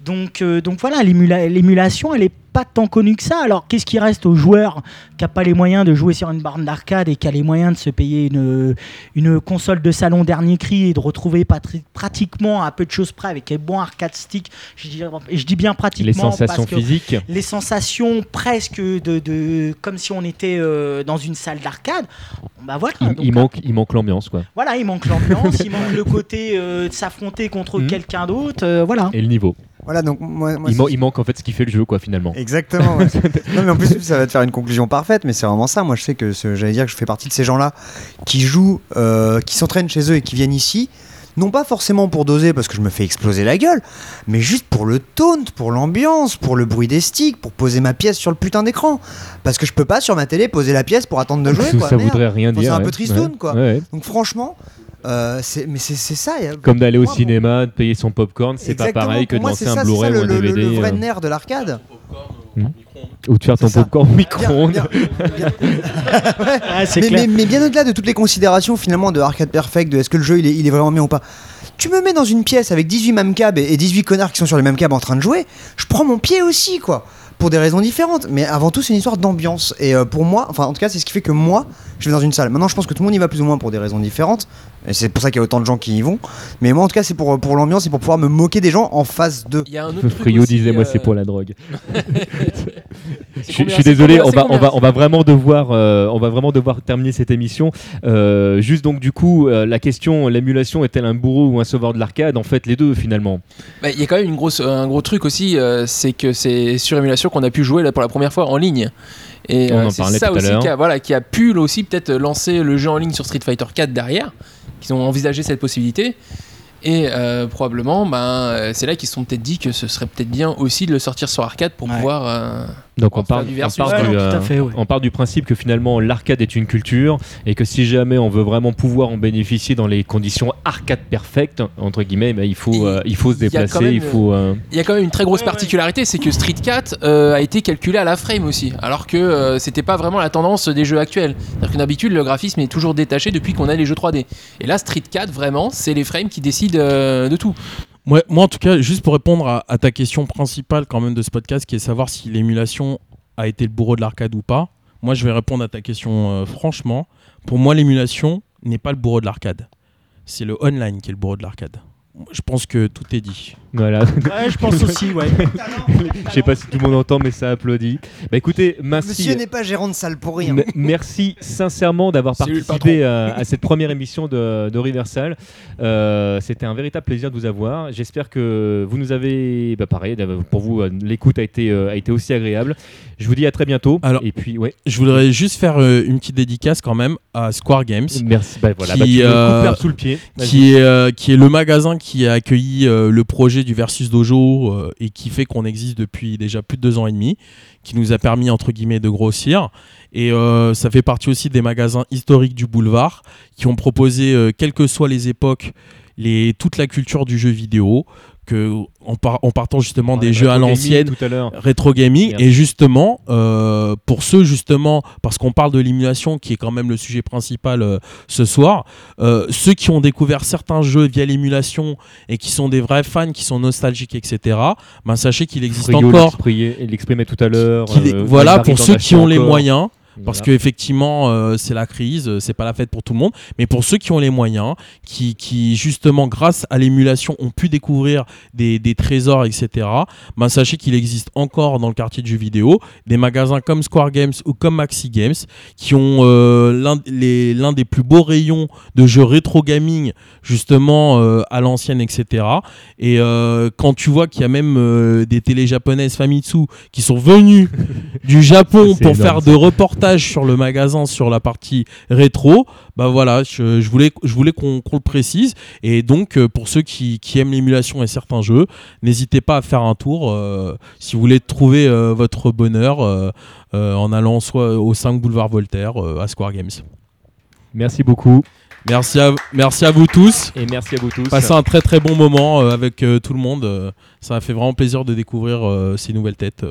Donc, euh, donc voilà, l'émula- l'émulation, elle est pas tant connue que ça. Alors, qu'est-ce qui reste aux joueurs qui n'ont pas les moyens de jouer sur une borne d'arcade et qui a les moyens de se payer une, une console de salon dernier cri et de retrouver pratiquement à peu de choses près avec les bons arcade sticks? Je dis, je dis bien pratiquement les sensations parce que physiques. les sensations presque de, de comme si on était euh, dans une salle d'arcade bah voilà Il, donc, il manque, il manque l'ambiance quoi. voilà il manque l'ambiance il manque le côté euh, de s'affronter contre Mhm. quelqu'un d'autre euh, voilà Et le niveau. Voilà, donc moi, moi, Il, c'est- man- il manque en fait ce qui fait le jeu quoi finalement. Exactement. ouais. non, mais en plus, ça va te faire une conclusion parfaite, mais c'est vraiment ça. Moi, je sais que j'allais dire que je fais partie de ces gens-là qui jouent, euh, qui s'entraînent chez eux et qui viennent ici. Non pas forcément pour doser parce que je me fais exploser la gueule, mais juste pour le taunt, pour l'ambiance, pour le bruit des sticks, pour poser ma pièce sur le putain d'écran. Parce que je peux pas sur ma télé poser la pièce pour attendre de jouer. Quoi, ça merde. voudrait rien Enfin, dire. C'est un ouais. peu tristoun, Ouais. quoi. Donc franchement, euh, c'est- mais c'est c'est ça. Comme d'aller au Moi, pour- cinéma, de payer son popcorn, c'est pas pareil que de moi, lancer c'est un ça, c'est Blu-ray ça, ou un le, le- DVD. le vrai euh, nerf de l'arcade. Ou de faire ton C'est popcorn au micro-ondes. Ah, c'est mais, clair. mais- mais bien au-delà de toutes les considérations finalement de Arcade Perfect, de est-ce que le jeu il est, il est vraiment bien ou pas. Tu me mets dans une pièce avec 18 mamcabs et et 18 connards qui sont sur les mêmes câbles en train de jouer, je prends mon pied aussi quoi. Pour des raisons différentes, mais avant tout c'est une histoire d'ambiance. Et euh, pour moi, enfin en tout cas c'est ce qui fait que moi je vais dans une salle. Maintenant je pense que tout le monde y va plus ou moins pour des raisons différentes, et c'est pour ça qu'il y a autant de gens qui y vont. Mais moi en tout cas c'est pour, pour l'ambiance et pour pouvoir me moquer des gens en face d'eux. Il y a un autre truc Frio aussi, disait moi euh, c'est pour la drogue. Je, combien, je suis désolé, combien, on va, on va, on va vraiment devoir, euh, on va vraiment devoir terminer cette émission. Euh, juste donc du coup, euh, la question, l'émulation est-elle un bourreau ou un sauveur de l'arcade? En fait, les deux finalement. Bah, Il y a quand même une grosse, un gros truc aussi, euh, c'est que c'est sur émulation qu'on a pu jouer là pour la première fois en ligne. Et On euh, en c'est parlait ça tout aussi qui a, voilà, qui a pu là aussi peut-être lancer le jeu en ligne sur Street Fighter 4 derrière, qu'ils ont envisagé cette possibilité. Et euh, probablement, ben, euh, c'est là qu'ils se sont peut-être dit que ce serait peut-être bien aussi de le sortir sur arcade pour Ouais. pouvoir. Donc on part, du on versus. part Ouais, du, non, tout à euh, fait, ouais. on part du principe que finalement l'arcade est une culture et que si jamais on veut vraiment pouvoir en bénéficier dans les conditions arcade perfectes entre guillemets, ben, il faut, Et euh, il faut se il déplacer, même, il faut. euh, Il y a quand même une très grosse particularité, c'est que Street 4 euh, a été calculé à la frame aussi, alors que euh, c'était pas vraiment la tendance des jeux actuels. C'est-à-dire que d'habitude, le graphisme est toujours détaché depuis qu'on a les jeux 3D. Et là, Street 4, vraiment, c'est les frames qui décident euh, de tout. Ouais, moi, en tout cas, juste pour répondre à, à ta question principale quand même de ce podcast, qui est savoir si l'émulation a été le bourreau de l'arcade ou pas. Moi, je vais répondre à ta question euh, franchement. Pour moi, l'émulation n'est pas le bourreau de l'arcade. C'est le online qui est le bourreau de l'arcade. Je pense que tout est dit. Voilà. Ouais, je pense aussi, ouais. Je sais pas si tout le monde entend, mais ça applaudit. Bah écoutez, merci. Monsieur n'est pas gérant de salle pour rien. M- merci sincèrement d'avoir participé à, à cette première émission de, de Riversal. Euh, C'était un véritable plaisir de vous avoir. J'espère que vous nous avez, bah pareil, pour vous, euh, l'écoute a été, euh, a été aussi agréable. Je vous dis à très bientôt. Alors- Et puis, ouais, Je voudrais juste faire euh, une petite dédicace quand même à Square Games. merci. Bah, voilà, Qui, bah, tu me euh, sous le pied. Qui est, euh, qui est le magasin qui a accueilli euh, le projet du Versus Dojo euh, et qui fait qu'on existe depuis déjà plus de deux ans et demi, qui nous a permis entre guillemets de grossir. Et euh, ça fait partie aussi des magasins historiques du boulevard qui ont proposé, euh, quelles que soient les époques, les, toute la culture du jeu vidéo, que, en, par- en partant justement On des jeux à l'ancienne, rétro gaming et justement euh, pour ceux justement parce qu'on parle de l'émulation qui est quand même le sujet principal euh, ce soir euh, ceux qui ont découvert certains jeux via l'émulation et qui sont des vrais fans qui sont nostalgiques etc ben sachez qu'il existe Frio encore. l'exprimait- tout à l'heure. voilà pour ceux qui ont les moyens parce Voilà. que effectivement euh, c'est la crise, euh, c'est pas la fête pour tout le monde, mais pour ceux qui ont les moyens, qui, qui justement grâce à l'émulation ont pu découvrir des, des trésors, etc. Ben sachez qu'il existe encore dans le quartier de jeux vidéo des magasins comme Square Games ou comme Maxi Games qui ont euh, l'un des plus beaux rayons de jeux rétro gaming justement euh, à l'ancienne, etc. Et quand tu vois qu'il y a même des télés japonaises Famitsu qui sont venues du Japon pour énorme, faire de reportages sur le magasin sur la partie rétro, bah voilà, je, je voulais, je voulais qu'on le précise. Et donc, euh, pour ceux qui, qui aiment l'émulation et certains jeux, n'hésitez pas à faire un tour euh, si vous voulez trouver euh, votre bonheur euh, en allant soit au 5 boulevard Voltaire à Square Games. Merci beaucoup. Merci à, merci à vous tous. Et merci à vous tous. Passez un très très bon moment avec tout le monde. ça m'a fait vraiment plaisir de découvrir ces nouvelles têtes.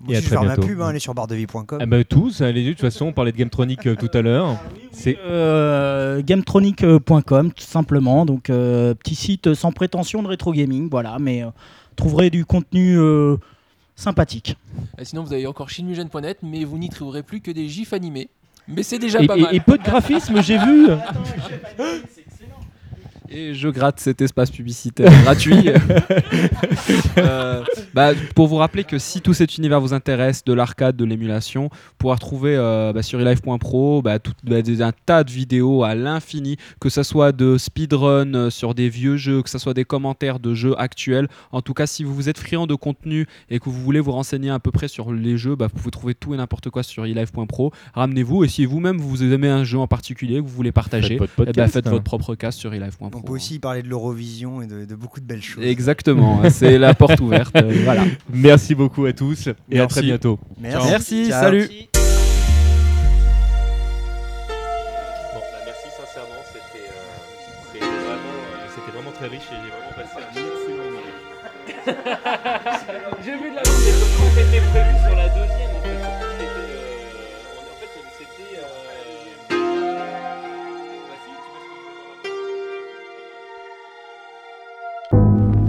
Euh. Moi, Et à je vais très faire ma pub, hein, allez sur bardevie.com. Ah bah, tous, allez-y, de toute façon, on parlait de Gametronic euh, tout à l'heure. C'est Euh, gametronic.com tout simplement donc euh, petit site sans prétention de rétro gaming voilà mais euh, trouverez du contenu euh, sympathique Et sinon, vous avez encore shinmugen.net, mais vous n'y trouverez plus que des gifs animés. Mais c'est déjà et, pas et- mal. et peu de graphisme, j'ai vu. Et je gratte cet espace publicitaire gratuit. Euh, bah, pour vous rappeler que si tout cet univers vous intéresse, de l'arcade, de l'émulation, pouvoir trouver euh, bah, sur elive.pro bah, tout- des- un tas de vidéos à l'infini, que ce soit de speedrun euh, sur des vieux jeux, que ce soit des commentaires de jeux actuels. En tout cas, si vous êtes friand de contenu et que vous voulez vous renseigner à peu près sur les jeux, vous pouvez trouver tout et n'importe quoi sur elive.pro. Ramenez-vous et si vous-même vous aimez un jeu en particulier que vous voulez partager, Faites votre eh faites hein. votre propre cast sur elive.pro. On peut aussi parler de l'Eurovision et de, de beaucoup de belles choses. Exactement, c'est la porte ouverte. euh, voilà. Merci beaucoup à tous et à Merci. très bientôt. Merci. Merci, Ciao. salut. Bon, bah, merci sincèrement, c'était vraiment, euh, c'était